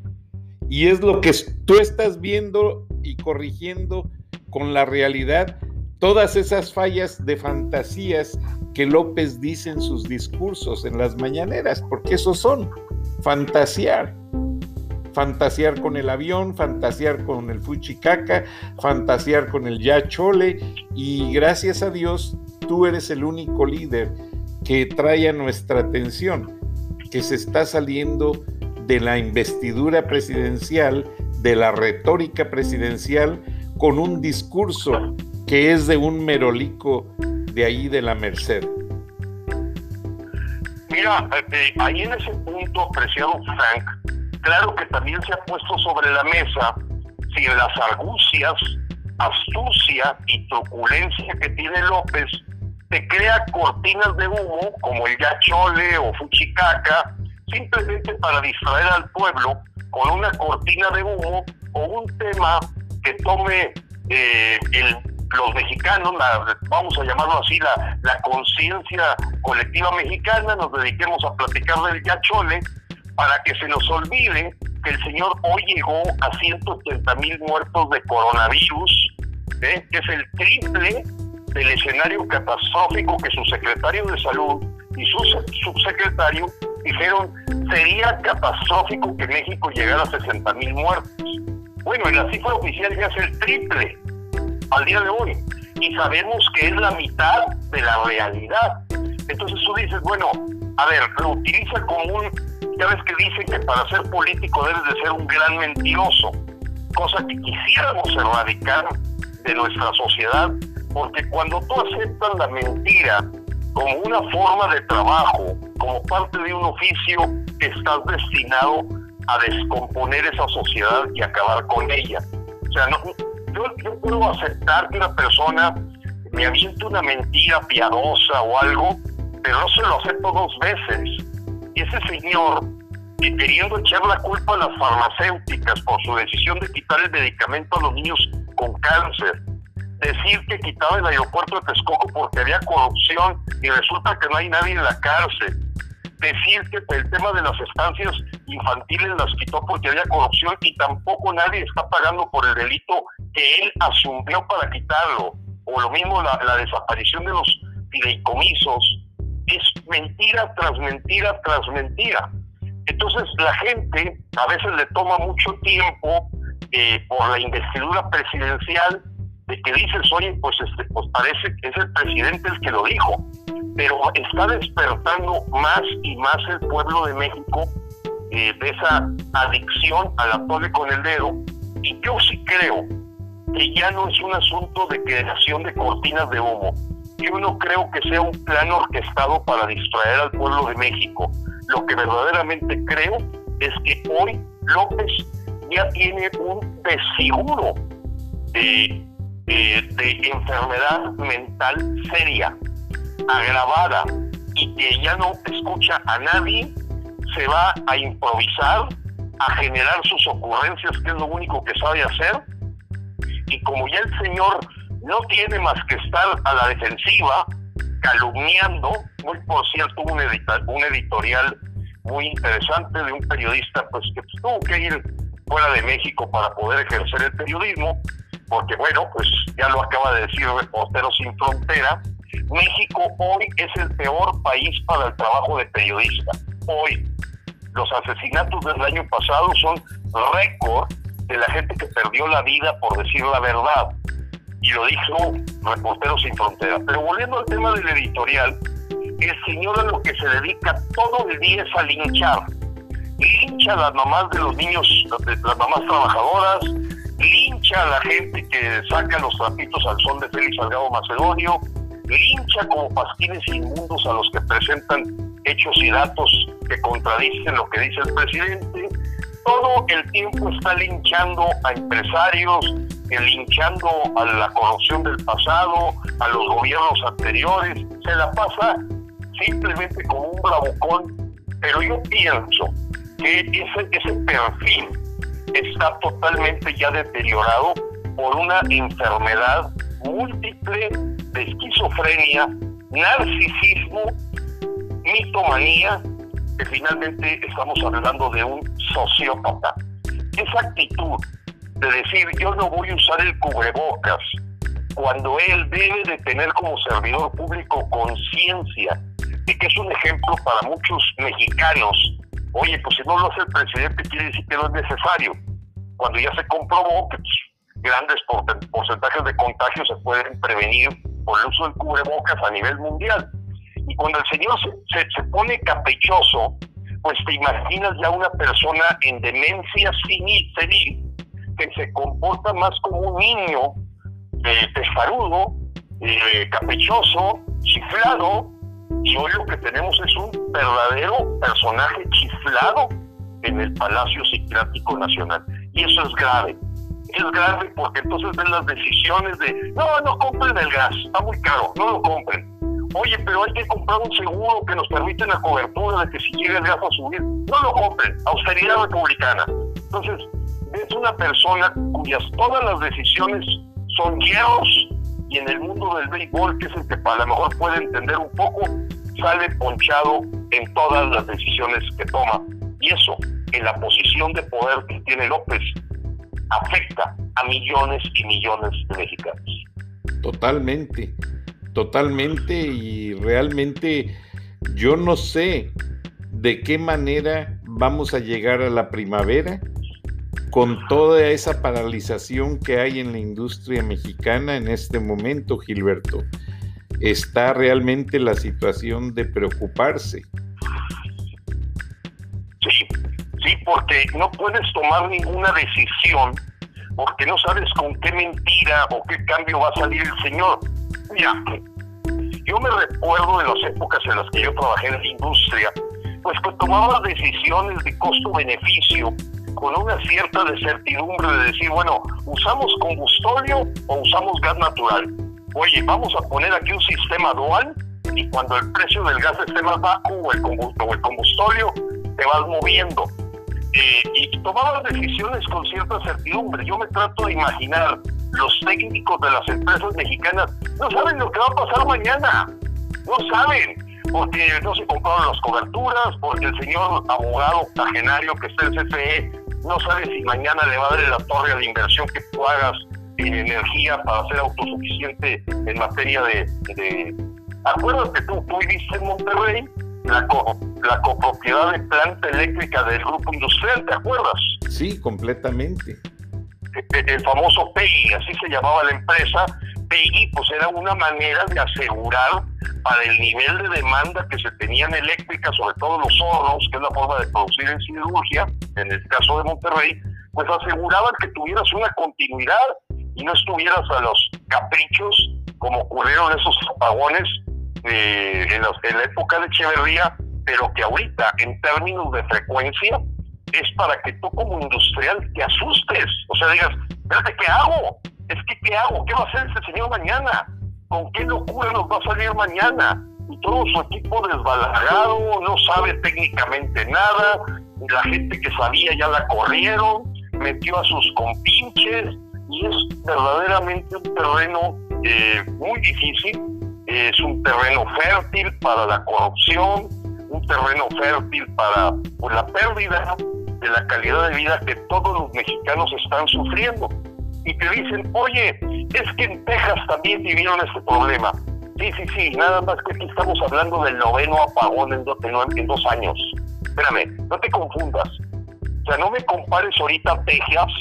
Y es lo que tú estás viendo y corrigiendo con la realidad todas esas fallas de fantasías que López dice en sus discursos en las mañaneras, porque esos son fantasear. Fantasear con el avión, fantasear con el fuchicaca, fantasear con el yachole y gracias a Dios tú eres el único líder que trae a nuestra atención que se está saliendo de la investidura presidencial, de la retórica presidencial, con un discurso que es de un merolico de ahí de la Merced. Mira, eh, ahí en ese punto, apreciado Frank, claro que también se ha puesto sobre la mesa si las argucias, astucia y truculencia que tiene López te crea cortinas de humo como el Yachole o Fuchicaca, simplemente para distraer al pueblo con una cortina de humo o un tema que tome eh, los mexicanos, vamos a llamarlo así, la, la conciencia colectiva mexicana, nos dediquemos a platicar del Yachole para que se nos olvide que el señor hoy llegó a 180 mil muertos de coronavirus, ¿eh? que es el triple del escenario catastrófico que su secretario de salud y su subsecretario dijeron sería catastrófico que México llegara a 60 mil muertos. Bueno, y la cifra oficial ya es el triple al día de hoy. Y sabemos que es la mitad de la realidad. Entonces tú dices, bueno, a ver, lo utiliza como un... Ya ves que dicen que para ser político debes de ser un gran mentiroso, cosa que quisiéramos erradicar de nuestra sociedad, porque cuando tú aceptas la mentira como una forma de trabajo, como parte de un oficio, estás destinado a descomponer esa sociedad y acabar con ella. O sea, no, yo, puedo aceptar que una persona me aviente una mentira piadosa o algo, pero no se lo acepto dos veces. Y ese señor, queriendo echar la culpa a las farmacéuticas por su decisión de quitar el medicamento a los niños con cáncer, decir que quitaba el aeropuerto de Texcoco porque había corrupción y resulta que no hay nadie en la cárcel. Decir que el tema de las estancias infantiles las quitó porque había corrupción y tampoco nadie está pagando por el delito que él asumió para quitarlo. O lo mismo la, la desaparición de los fideicomisos. Es mentira tras mentira tras mentira. Entonces la gente a veces le toma mucho tiempo eh, por la investidura presidencial de que dices, oye, pues, este, pues parece que es el presidente el que lo dijo, pero está despertando más y más el pueblo de México eh, de esa adicción a la tole con el dedo. Y yo sí creo que ya no es un asunto de creación de cortinas de humo. Yo no creo que sea un plan orquestado para distraer al pueblo de México. Lo que verdaderamente creo es que hoy López ya tiene un deseguro de de enfermedad mental seria, agravada, y que ya no escucha a nadie, se va a improvisar, a generar sus ocurrencias, que es lo único que sabe hacer, y como ya el señor no tiene más que estar a la defensiva, calumniando, muy por cierto, un, un editorial muy interesante de un periodista pues que tuvo que ir fuera de México para poder ejercer el periodismo, porque bueno, pues ya lo acaba de decir Reporteros Sin Frontera, México hoy es el peor país para el trabajo de periodista. Hoy, los asesinatos del año pasado son récord de la gente que perdió la vida por decir la verdad. Y lo dijo Reporteros Sin Frontera. Pero volviendo al tema del editorial, el señor a lo que se dedica todo el día es a linchar. Lincha a las mamás de los niños, las mamás trabajadoras, lincha a la gente que saca los trapitos al sol de Félix Salgado Macedonio, lincha como pasquines inmundos a los que presentan hechos y datos que contradicen lo que dice el presidente. Todo el tiempo está linchando a empresarios, linchando a la corrupción del pasado, a los gobiernos anteriores. Se la pasa simplemente como un bravucón. Pero yo pienso que ese perfil está totalmente ya deteriorado por una enfermedad múltiple de esquizofrenia narcisismo, mitomanía, que finalmente estamos hablando de un sociópata. Esa actitud de decir yo no voy a usar el cubrebocas cuando él debe de tener como servidor público conciencia de que es un ejemplo para muchos mexicanos. Oye, pues si no lo hace el presidente quiere decir que no es necesario. Cuando ya se comprobó que pues, grandes porcentajes de contagios se pueden prevenir por el uso del cubrebocas a nivel mundial. Y cuando el señor se, se, pone caprichoso, pues te imaginas ya una persona en demencia senil que se comporta más como un niño eh, testarudo, eh, caprichoso, chiflado, y hoy lo que tenemos es un verdadero personaje chiflado en el Palacio Psiquiátrico Nacional. Y eso es grave. Es grave porque entonces ven las decisiones de, no, no compren el gas, está muy caro, no lo compren Oye, pero hay que comprar un seguro que nos permite la cobertura de que si llega el gas a subir, no lo compren, austeridad republicana. Entonces, es una persona cuyas todas las decisiones son hierros y en el mundo del béisbol, que es el que a lo mejor puede entender un poco, sale ponchado en todas las decisiones que toma. Y eso, en la posición de poder que tiene López, afecta a millones y millones de mexicanos. Totalmente totalmente y realmente yo no sé de qué manera vamos a llegar a la primavera con toda esa paralización que hay en la industria mexicana en este momento, Gilberto. Está realmente la situación de preocuparse. Porque no puedes tomar ninguna decisión porque no sabes con qué mentira o qué cambio va a salir el Señor. Mira, yo me recuerdo de las épocas en las que yo trabajé en la industria, pues que tomaba decisiones de costo-beneficio con una cierta certidumbre de decir, bueno, ¿usamos combustóleo o usamos gas natural? Oye, vamos a poner aquí un sistema dual y cuando el precio del gas esté más bajo o el, combustóleo, te vas moviendo. Eh, y tomaba decisiones con cierta certidumbre. Yo me trato de imaginar los técnicos de las empresas mexicanas no saben lo que va a pasar mañana. No saben, porque no se compraron las coberturas, porque el señor abogado octogenario que está en CFE no sabe si mañana le va a dar la torre a la inversión que tú hagas en energía para ser autosuficiente en materia de... de... Acuérdate tú, tú viviste en Monterrey, la, la copropiedad de planta eléctrica del grupo industrial, ¿te acuerdas? Sí, completamente el famoso PEI, así se llamaba la empresa, PEI pues era una manera de asegurar para el nivel de demanda que se tenían eléctrica, sobre todo los hornos, que es la forma de producir en siderurgia, en el caso de Monterrey, pues aseguraban que tuvieras una continuidad y no estuvieras a los caprichos como ocurrieron esos apagones eh, en, en la época de Echeverría, pero que ahorita en términos de frecuencia es para que tú como industrial te asustes. O sea, digas, espérate, ¿qué hago? Es que, ¿qué hago? ¿Qué va a hacer este señor mañana? ¿Con qué locura nos va a salir mañana? Y todo su equipo desbalagado, no sabe técnicamente nada, la gente que sabía ya la corrieron, metió a sus compinches, y es verdaderamente un terreno eh, muy difícil, es un terreno fértil para la corrupción, un terreno fértil para pues, la pérdida de la calidad de vida que todos los mexicanos están sufriendo. Y te dicen, oye, es que en Texas también vivieron este problema. Sí, sí, sí, nada más que aquí estamos hablando del noveno apagón en, en dos años. Espérame, no te confundas. O sea, no me compares ahorita Texas,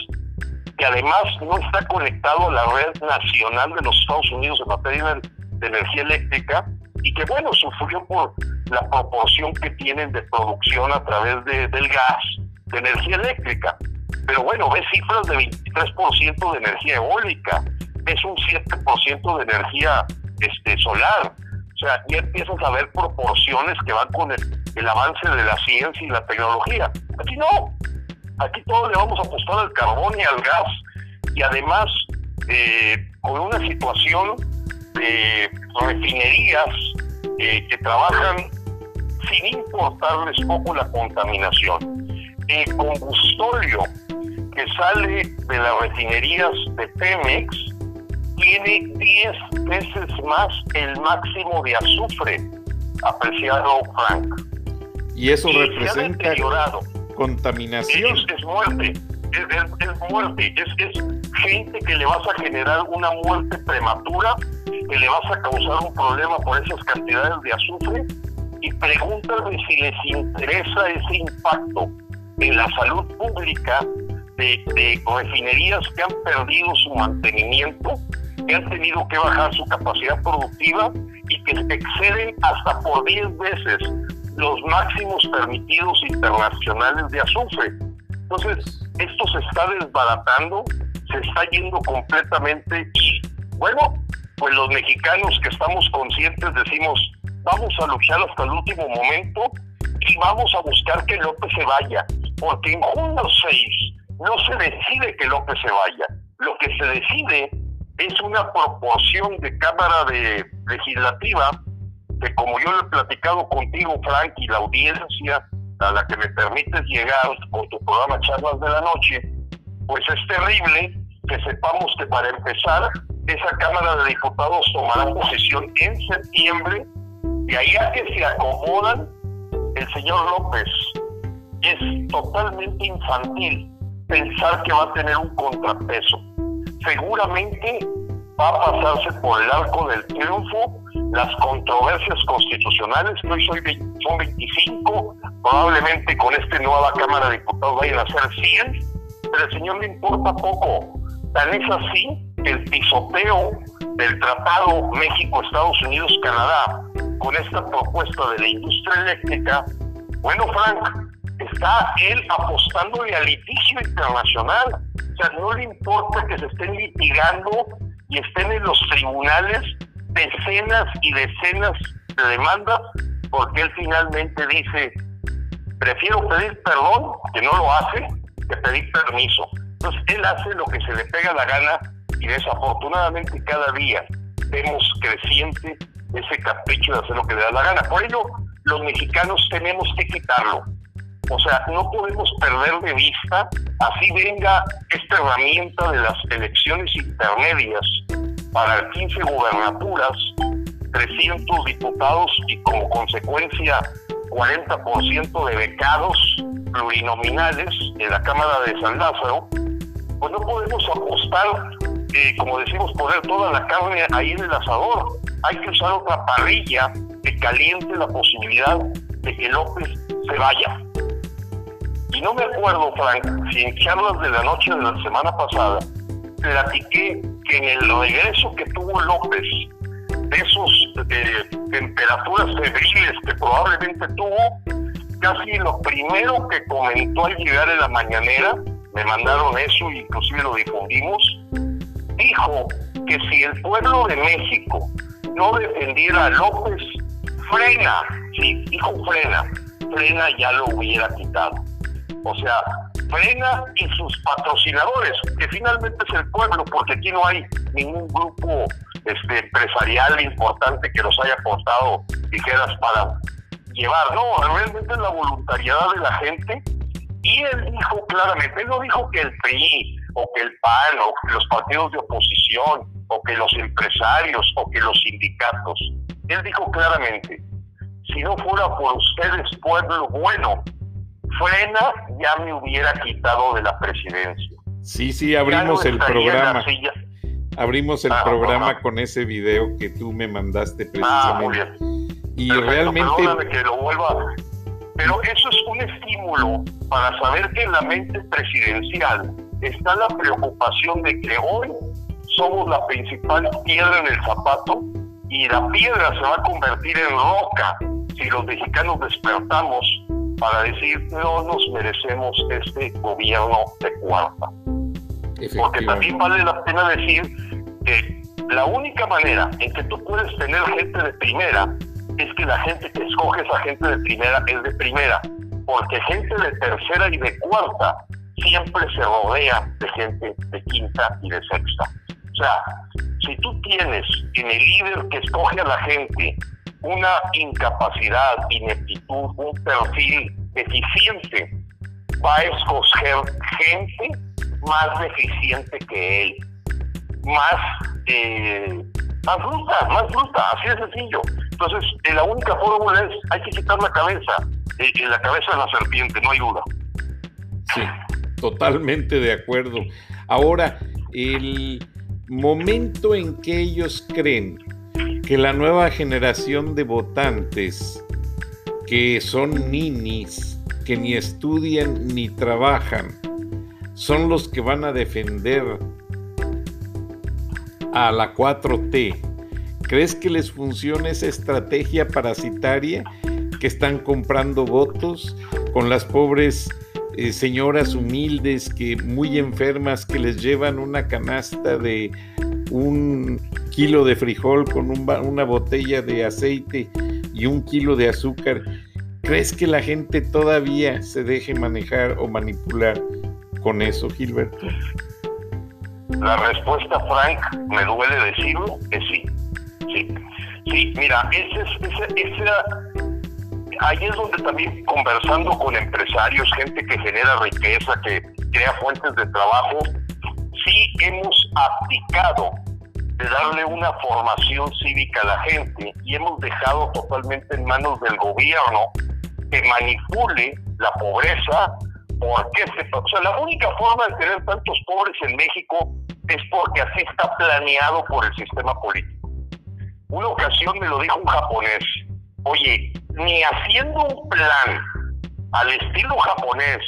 que además no está conectado a la red nacional de los Estados Unidos en materia de energía eléctrica, y que bueno, sufrió por la proporción que tienen de producción a través de, del gas, de energía eléctrica. Pero bueno, ves cifras de 23% de energía eólica, ves un 7% de energía este, solar. O sea, ya empiezas a ver proporciones que van con el, el avance de la ciencia y la tecnología. Aquí no. Aquí todos le vamos a apostar al carbón y al gas. Y además, eh, con una situación de refinerías eh, que trabajan sin importarles poco la contaminación. El combustóleo que sale de las refinerías de Pemex tiene 10 veces más el máximo de azufre, apreciado Frank. Y eso representa contaminación. Es, muerte, es, muerte, es, gente que le vas a generar una muerte prematura, que le vas a causar un problema por esas cantidades de azufre, y pregúntale si les interesa ese impacto en la salud pública de, de refinerías que han perdido su mantenimiento, que han tenido que bajar su capacidad productiva y que exceden hasta por 10 veces los máximos permitidos internacionales de azufre. Entonces, esto se está desbaratando, se está yendo completamente y, bueno, pues los mexicanos que estamos conscientes decimos, vamos a luchar hasta el último momento y vamos a buscar que López se vaya, porque en junio 6 no se decide que López se vaya, lo que se decide es una proporción de Cámara de Legislativa que como yo lo he platicado contigo, Frank, y la audiencia a la que me permites llegar con tu programa Charlas de la Noche, pues es terrible que sepamos que para empezar, esa Cámara de Diputados tomará posesión en septiembre, y allá que se acomodan, el señor López es totalmente infantil pensar que va a tener un contrapeso. Seguramente va a pasarse por el arco del triunfo las controversias constitucionales, que hoy son 25, probablemente con esta nueva Cámara de Diputados vayan a ser 100, pero al señor le importa poco. Tan es así el pisoteo del Tratado México-Estados Unidos-Canadá con esta propuesta de la industria eléctrica, bueno, Frank, está él apostándole al litigio internacional. O sea, no le importa que se estén litigando y estén en los tribunales decenas y decenas de demandas porque él finalmente dice, prefiero pedir perdón, que no lo hace, que pedir permiso. Entonces él hace lo que se le pega la gana y desafortunadamente cada día vemos creciente ese capricho de hacer lo que le da la gana. Por ello, los mexicanos tenemos que quitarlo. O sea, no podemos perder de vista, así venga esta herramienta de las elecciones intermedias para 15 gubernaturas, 300 diputados y como consecuencia 40% de becados plurinominales en la Cámara de San Lázaro, pues no podemos apostar, eh, como decimos, poner toda la carne ahí en el asador. Hay que usar otra parrilla que caliente la posibilidad de que López se vaya. Y no me acuerdo, Frank, si en charlas de la noche de la semana pasada platiqué que en el regreso que tuvo López, de esos temperaturas febriles que probablemente tuvo, casi lo primero que comentó al llegar en la mañanera, me mandaron eso, inclusive lo difundimos, dijo que si el pueblo de México no defendiera a López, frena, sí, dijo frena, frena ya lo hubiera quitado. O sea, Frena y sus patrocinadores, que finalmente es el pueblo, porque aquí no hay ningún grupo este, empresarial importante que nos haya aportado tijeras para llevar. No, realmente es la voluntariedad de la gente. Y él dijo claramente, él no dijo que el PRI o que el PAN o que los partidos de oposición o que los empresarios o que los sindicatos. Él dijo claramente, si no fuera por ustedes, pueblo bueno, frena ya me hubiera quitado de la presidencia. Sí, sí, abrimos el programa. Abrimos el ah, programa con ese video que tú me mandaste ah, precisamente. Y realmente. que lo vuelva. Pero eso es un estímulo para saber que en la mente presidencial está la preocupación de que hoy somos la principal piedra en el zapato y la piedra se va a convertir en roca si los mexicanos despertamos para decir no nos merecemos este gobierno de cuarta. Porque también vale la pena decir que la única manera en que tú puedes tener gente de primera es que la gente que escoge esa gente de primera es de primera, porque gente de tercera y de cuarta siempre se rodea de gente de quinta y de sexta. O sea, si tú tienes en el líder que escoge a la gente una incapacidad, ineptitud, un perfil deficiente, va a escoger gente más deficiente que él. más, eh, más bruta, más bruta, así de sencillo. Entonces, eh, la única fórmula es, hay que quitar la cabeza, eh, la cabeza de la serpiente, no hay duda. Sí, totalmente de acuerdo. Ahora, el momento en que ellos creen que la nueva generación de votantes, que son ninis, que ni estudian ni trabajan, son los que van a defender a la 4T. ¿Crees que les funciona esa estrategia parasitaria que están comprando votos con las pobres eh, señoras humildes que muy enfermas que les llevan una canasta de un kilo de frijol con una botella de aceite y un kilo de azúcar, ¿crees que la gente todavía se deje manejar o manipular con eso, Gilberto? La respuesta, Frank, me duele decirlo, que sí. Sí, sí mira, ese, ese, ese, ahí es donde también conversando con empresarios, gente que genera riqueza, que crea fuentes de trabajo, sí hemos aplicado de darle una formación cívica a la gente y hemos dejado totalmente en manos del gobierno que manipule la pobreza, porque o sea, la única forma de tener tantos pobres en México es porque así está planeado por el sistema político. Una ocasión me lo dijo un japonés, oye, ni haciendo un plan al estilo japonés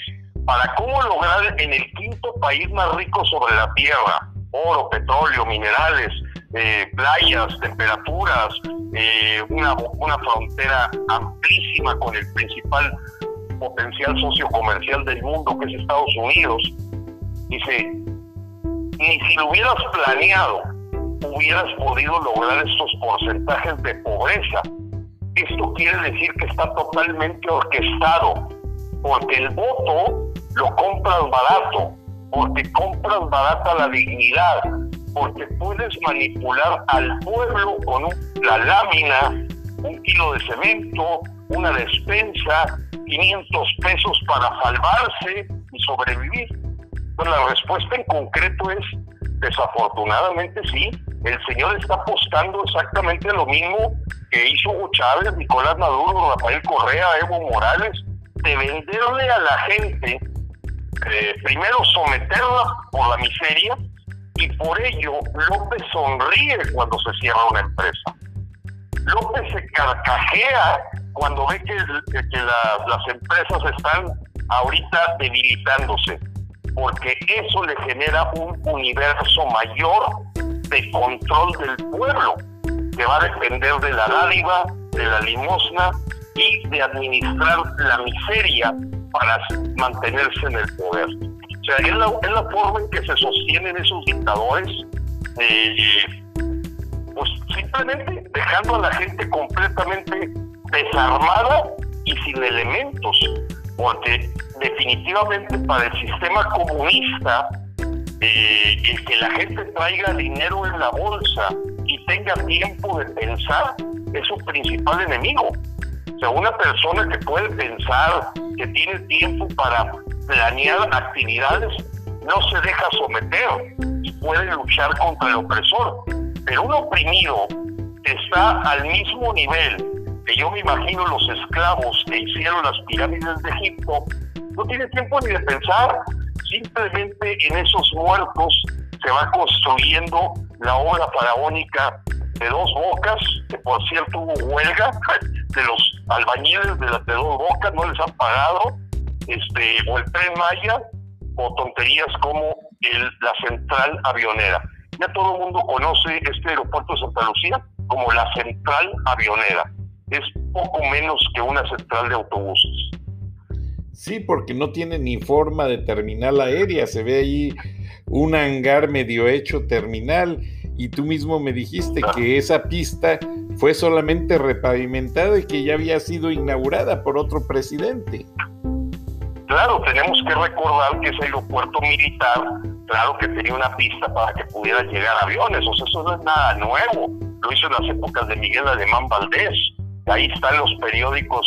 para cómo lograr en el quinto país más rico sobre la Tierra oro, petróleo, minerales, eh, playas, temperaturas, eh, una, una frontera amplísima con el principal potencial sociocomercial del mundo, que es Estados Unidos. Dice, ni si lo hubieras planeado, hubieras podido lograr estos porcentajes de pobreza. Esto quiere decir que está totalmente orquestado, porque el voto lo compras barato, porque compras barata la dignidad, porque puedes manipular al pueblo con la lámina, un kilo de cemento, una despensa, 500 pesos para salvarse y sobrevivir. Pues la respuesta en concreto es, desafortunadamente sí, el señor está apostando exactamente lo mismo que hizo Hugo Chávez, Nicolás Maduro, Rafael Correa, Evo Morales, de venderle a la gente eh, primero someterla por la miseria y por ello López sonríe cuando se cierra una empresa. López se carcajea cuando ve que, las empresas están ahorita debilitándose, porque eso le genera un universo mayor de control del pueblo, que va a depender de la dádiva, de la limosna y de administrar la miseria para mantenerse en el poder. O sea, es la, es la forma en que se sostienen esos dictadores, eh, pues simplemente dejando a la gente completamente desarmada y sin elementos, porque definitivamente para el sistema comunista, eh, el que la gente traiga dinero en la bolsa y tenga tiempo de pensar es su principal enemigo. O sea, una persona que puede pensar, que tiene tiempo para planear actividades, no se deja someter puede luchar contra el opresor. Pero un oprimido que está al mismo nivel que yo me imagino los esclavos que hicieron las pirámides de Egipto, no tiene tiempo ni de pensar, simplemente en esos muertos se va construyendo la obra faraónica de dos bocas, que por cierto hubo huelga de los albañiles de, las de dos bocas, no les han pagado, este, o el tren Maya, o tonterías como el, la central avionera. Ya todo el mundo conoce este aeropuerto de Santa Lucía como la central avionera. Es poco menos que una central de autobuses. Sí, porque no tiene ni forma de terminal aérea, se ve ahí un hangar medio hecho terminal y tú mismo me dijiste que esa pista fue solamente repavimentada y que ya había sido inaugurada por otro presidente. Claro, tenemos que recordar que ese aeropuerto militar, claro que tenía una pista para que pudieran llegar aviones, o sea, eso no es nada nuevo, lo hizo en las épocas de Miguel Alemán Valdés, ahí están los periódicos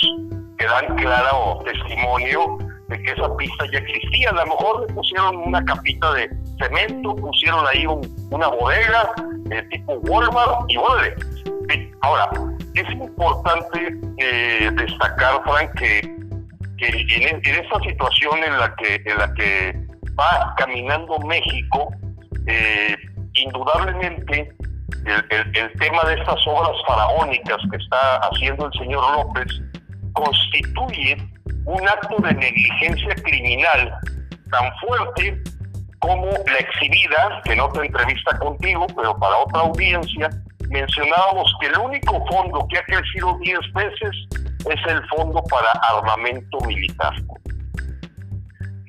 que dan claro testimonio de que esa pista ya existía, a lo mejor le pusieron una capita de cemento, pusieron ahí una bodega de tipo Walmart y órale. Ahora, es importante eh, destacar, Frank, que, en, esta situación en la que, en la que va caminando México, eh, indudablemente el, tema de estas obras faraónicas que está haciendo el señor López constituye un acto de negligencia criminal tan fuerte como la exhibida, que no te entrevista contigo, pero para otra audiencia, mencionábamos que el único fondo que ha crecido 10 veces es el fondo para armamento militar.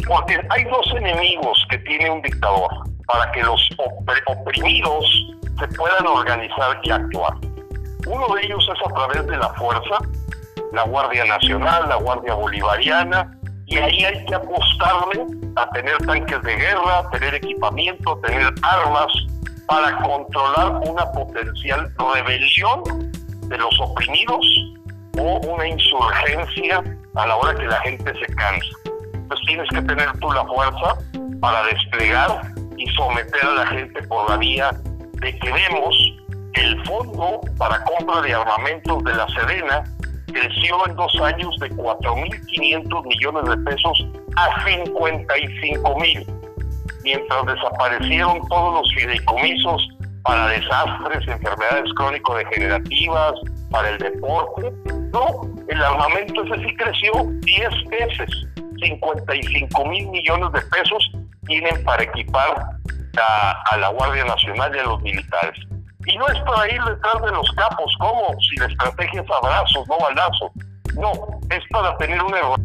Porque hay dos enemigos que tiene un dictador para que los oprimidos se puedan organizar y actuar. Uno de ellos es a través de la fuerza, la Guardia Nacional, la Guardia Bolivariana, y ahí hay que apostarle a tener tanques de guerra, tener equipamiento, tener armas para controlar una potencial rebelión de los oprimidos o una insurgencia a la hora que la gente se cansa. Entonces tienes que tener tú la fuerza para desplegar y someter a la gente por la vía de que vemos el fondo para compra de armamentos de la Sedena creció en dos años de 4.500 millones de pesos a 55.000, mientras desaparecieron todos los fideicomisos para desastres, enfermedades crónico-degenerativas, para el deporte. No, el armamento ese sí creció 10 veces. 55 mil millones de pesos tienen para equipar a, la Guardia Nacional y a los militares. Y no es para ir detrás de los capos, como si la estrategia es abrazos, no balazos. No, es para tener un error.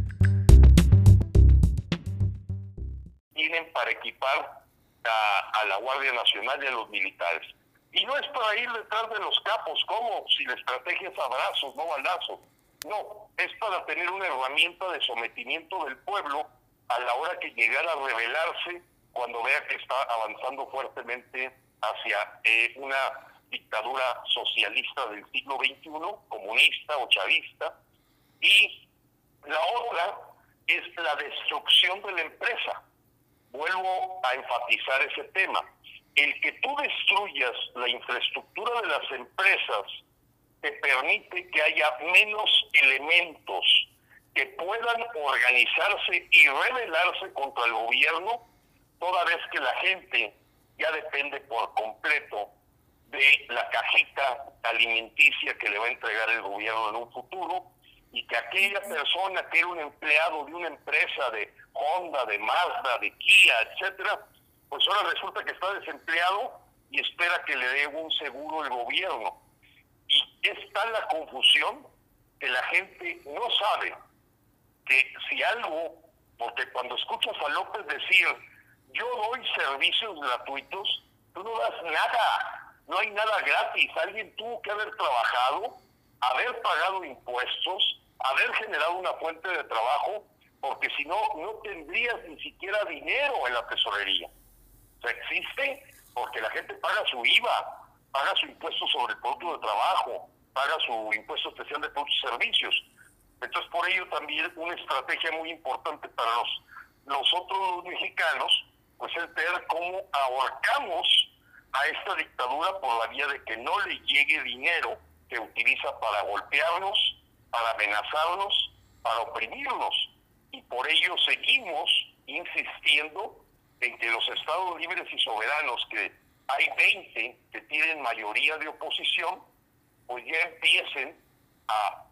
Tienen para equipar a, a, la Guardia Nacional y a los militares. Y no es para ir detrás de los capos, como si la estrategia es abrazos, no balazos. No, es para tener una herramienta de sometimiento del pueblo a la hora que llegara a rebelarse cuando vea que está avanzando fuertemente hacia eh, una dictadura socialista del siglo XXI, comunista o chavista, y la otra es la destrucción de la empresa. Vuelvo a enfatizar ese tema. El que tú destruyas la infraestructura de las empresas te permite que haya menos elementos que puedan organizarse y rebelarse contra el gobierno, toda vez que la gente ya depende por completo de la cajita alimenticia que le va a entregar el gobierno en un futuro y que aquella persona que era un empleado de una empresa de Honda, de Mazda, de Kia, etcétera, pues ahora resulta que está desempleado y espera que le dé un seguro el gobierno. Y es tal la confusión que la gente no sabe que si algo, porque cuando escuchas a López decir, yo doy servicios gratuitos, tú no das nada, no hay nada gratis, alguien tuvo que haber trabajado, haber pagado impuestos, haber generado una fuente de trabajo, porque si no, no tendrías ni siquiera dinero en la tesorería. O sea, existe porque la gente paga su IVA, paga su impuesto sobre el producto de trabajo, paga su impuesto especial de productos y servicios. Entonces, por ello también una estrategia muy importante para los nosotros mexicanos, pues es ver cómo ahorcamos a esta dictadura por la vía de que no le llegue dinero que utiliza para golpearnos, para amenazarnos, para oprimirnos. Y por ello seguimos insistiendo en que los estados libres y soberanos que hay 20 que tienen mayoría de oposición, pues ya empiecen a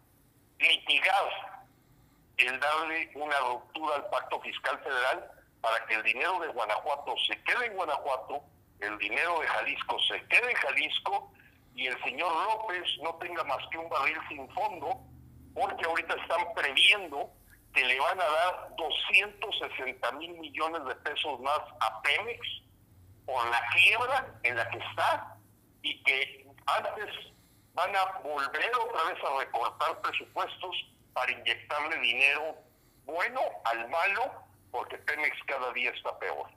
litigar el darle una ruptura al pacto fiscal federal para que el dinero de Guanajuato se quede en Guanajuato, el dinero de Jalisco se quede en Jalisco y el señor López no tenga más que un barril sin fondo, porque ahorita están previendo que le van a dar 260 mil millones de pesos más a Pemex por la quiebra en la que está y que antes van a volver otra vez a recortar presupuestos para inyectarle dinero bueno al malo, porque Pemex cada día está peor.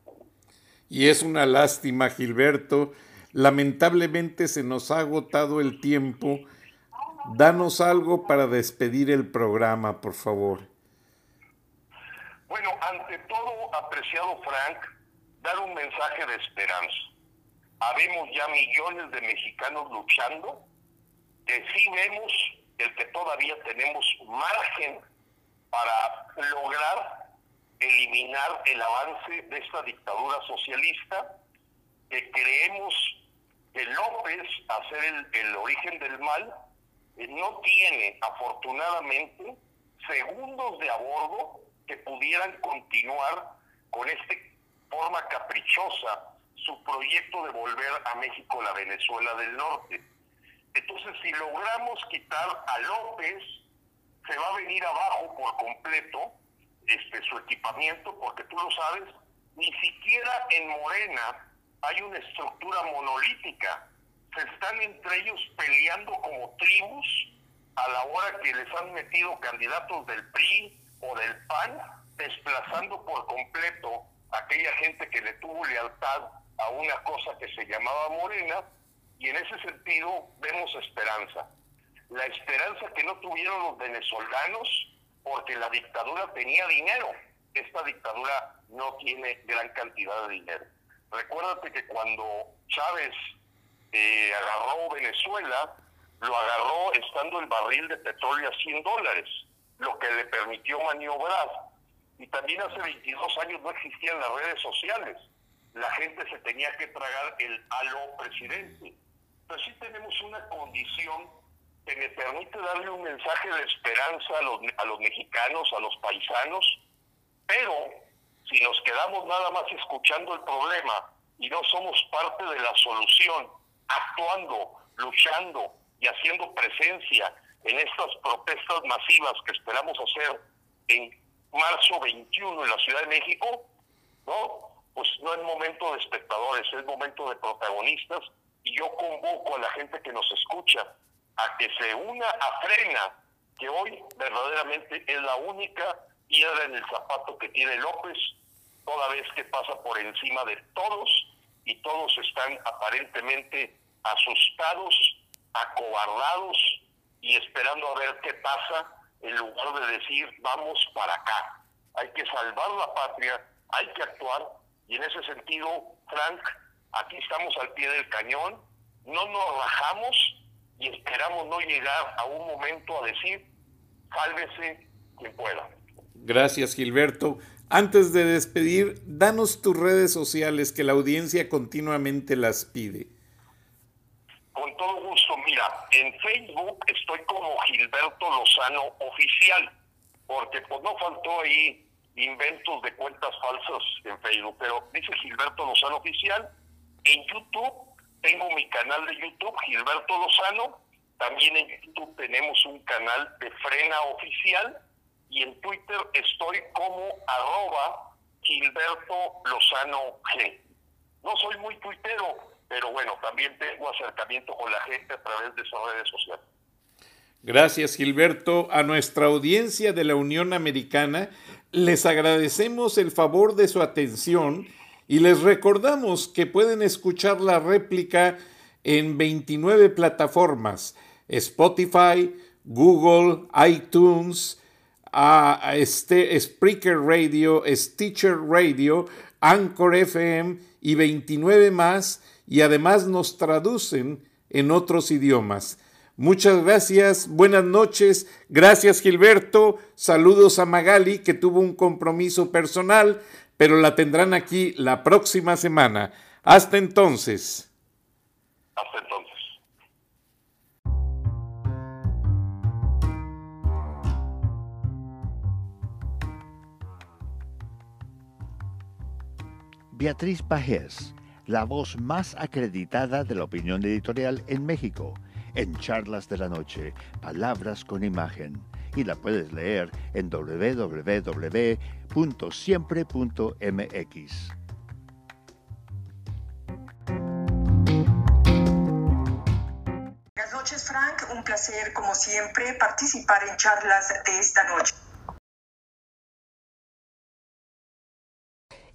Y es una lástima, Gilberto. Lamentablemente se nos ha agotado el tiempo. Danos algo para despedir el programa, por favor. Bueno, ante todo, apreciado Frank, dar un mensaje de esperanza. Habemos ya millones de mexicanos luchando, que sí vemos el que todavía tenemos margen para lograr eliminar el avance de esta dictadura socialista, que creemos que López, a ser el, origen del mal, eh, no tiene afortunadamente segundos de a bordo que pudieran continuar con esta forma caprichosa su proyecto de volver a México la Venezuela del Norte. Entonces, si logramos quitar a López, se va a venir abajo por completo este, su equipamiento, porque tú lo sabes, ni siquiera en Morena hay una estructura monolítica. Se están entre ellos peleando como tribus a la hora que les han metido candidatos del PRI o del PAN, desplazando por completo a aquella gente que le tuvo lealtad a una cosa que se llamaba Morena, y en ese sentido vemos esperanza. La esperanza que no tuvieron los venezolanos porque la dictadura tenía dinero. Esta dictadura no tiene gran cantidad de dinero. Recuérdate que cuando Chávez eh, agarró Venezuela, lo agarró estando el barril de petróleo a 100 dólares, lo que le permitió maniobrar. Y también hace 22 años no existían las redes sociales. La gente se tenía que tragar el halo presidente. Pero sí tenemos una condición me permite darle un mensaje de esperanza a los, a los mexicanos, a los paisanos, pero si nos quedamos nada más escuchando el problema y no somos parte de la solución, actuando, luchando y haciendo presencia en estas protestas masivas que esperamos hacer en marzo 21 en la Ciudad de México, ¿no? Pues no es momento de espectadores, es momento de protagonistas y yo convoco a la gente que nos escucha a que se una a Frena, que hoy verdaderamente es la única piedra en el zapato que tiene López, toda vez que pasa por encima de todos y todos están aparentemente asustados, acobardados y esperando a ver qué pasa en lugar de decir vamos para acá. Hay que salvar la patria, hay que actuar y en ese sentido, Frank, aquí estamos al pie del cañón, no nos rajamos y esperamos no llegar a un momento a decir, sálvese quien pueda. Gracias, Gilberto. Antes de despedir, danos tus redes sociales que la audiencia continuamente las pide. Con todo gusto, mira, en Facebook estoy como Gilberto Lozano Oficial, porque pues no faltó ahí inventos de cuentas falsas en Facebook, pero dice Gilberto Lozano Oficial. En YouTube tengo mi canal de YouTube, Gilberto Lozano. También en YouTube tenemos un canal de Frena Oficial y en Twitter estoy como arroba Gilberto Lozano G. No soy muy tuitero, pero bueno, también tengo acercamiento con la gente a través de esas redes sociales. Gracias, Gilberto. A nuestra audiencia de la Unión Americana les agradecemos el favor de su atención y les recordamos que pueden escuchar la réplica en 29 plataformas, Spotify, Google, iTunes, a, este, Spreaker Radio, Stitcher Radio, Anchor FM y 29 más y además nos traducen en otros idiomas. Muchas gracias, buenas noches, gracias Gilberto, saludos a Magali que tuvo un compromiso personal, pero la tendrán aquí la próxima semana. Hasta entonces. Hasta entonces. Beatriz Pajés, la voz más acreditada de la opinión editorial en México, en Charlas de la Noche, Palabras con Imagen. Y la puedes leer en www.siempre.mx. Buenas noches, Frank. Un placer, como siempre, participar en charlas de esta noche.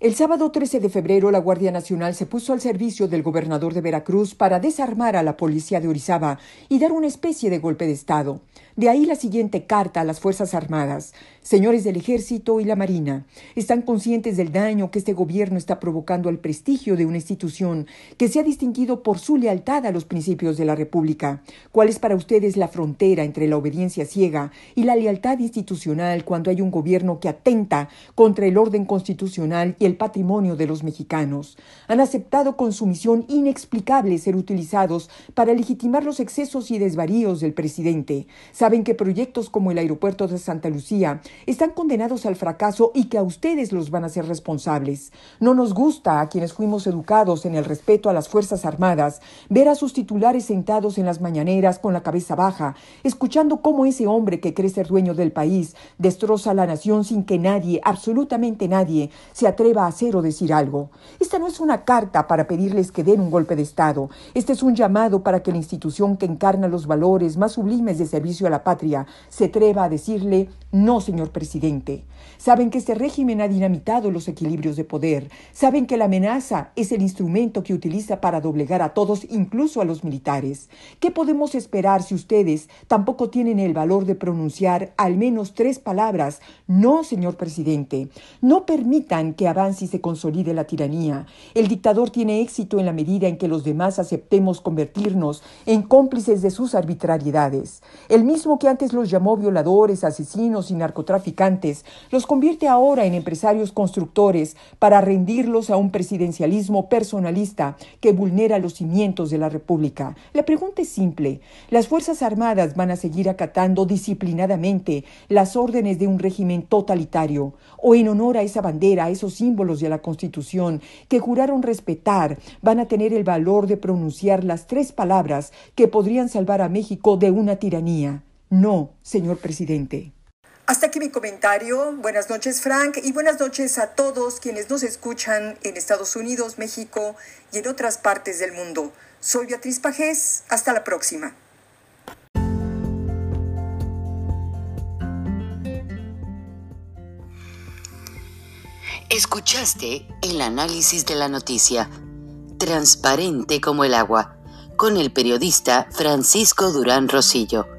El sábado 13 de febrero, la Guardia Nacional se puso al servicio del gobernador de Veracruz para desarmar a la policía de Orizaba y dar una especie de golpe de Estado. De ahí la siguiente carta a las Fuerzas Armadas. Señores del Ejército y la Marina, ¿están conscientes del daño que este gobierno está provocando al prestigio de una institución que se ha distinguido por su lealtad a los principios de la República? ¿Cuál es para ustedes la frontera entre la obediencia ciega y la lealtad institucional cuando hay un gobierno que atenta contra el orden constitucional y el patrimonio de los mexicanos? Han aceptado con sumisión inexplicable ser utilizados para legitimar los excesos y desvaríos del presidente. Saben que proyectos como el aeropuerto de Santa Lucía están condenados al fracaso y que a ustedes los van a ser responsables. No nos gusta a quienes fuimos educados en el respeto a las Fuerzas Armadas ver a sus titulares sentados en las mañaneras con la cabeza baja, escuchando cómo ese hombre que cree ser dueño del país destroza la nación sin que nadie, absolutamente nadie, se atreva a hacer o decir algo. Esta no es una carta para pedirles que den un golpe de Estado. Este es un llamado para que la institución que encarna los valores más sublimes de servicio a la patria se atreva a decirle no, señor presidente. Saben que este régimen ha dinamitado los equilibrios de poder. Saben que la amenaza es el instrumento que utiliza para doblegar a todos, incluso a los militares. ¿Qué podemos esperar si ustedes tampoco tienen el valor de pronunciar al menos tres palabras? No, señor presidente. No permitan que avance y se consolide la tiranía. El dictador tiene éxito en la medida en que los demás aceptemos convertirnos en cómplices de sus arbitrariedades. El que antes los llamó violadores, asesinos, y narcotraficantes, los convierte ahora en empresarios constructores para rendirlos a un presidencialismo personalista que vulnera los cimientos de la República. La pregunta es simple. ¿Las Fuerzas Armadas van a seguir acatando disciplinadamente las órdenes de un régimen totalitario? ¿O en honor a esa bandera, a esos símbolos de la Constitución que juraron respetar, van a tener el valor de pronunciar las tres palabras que podrían salvar a México de una tiranía? No, señor presidente. Hasta aquí mi comentario. Buenas noches Frank y buenas noches a todos quienes nos escuchan en Estados Unidos, México y en otras partes del mundo. Soy Beatriz Pajés. Hasta la próxima. Escuchaste el análisis de la noticia, transparente como el agua, con el periodista Francisco Durán Rosillo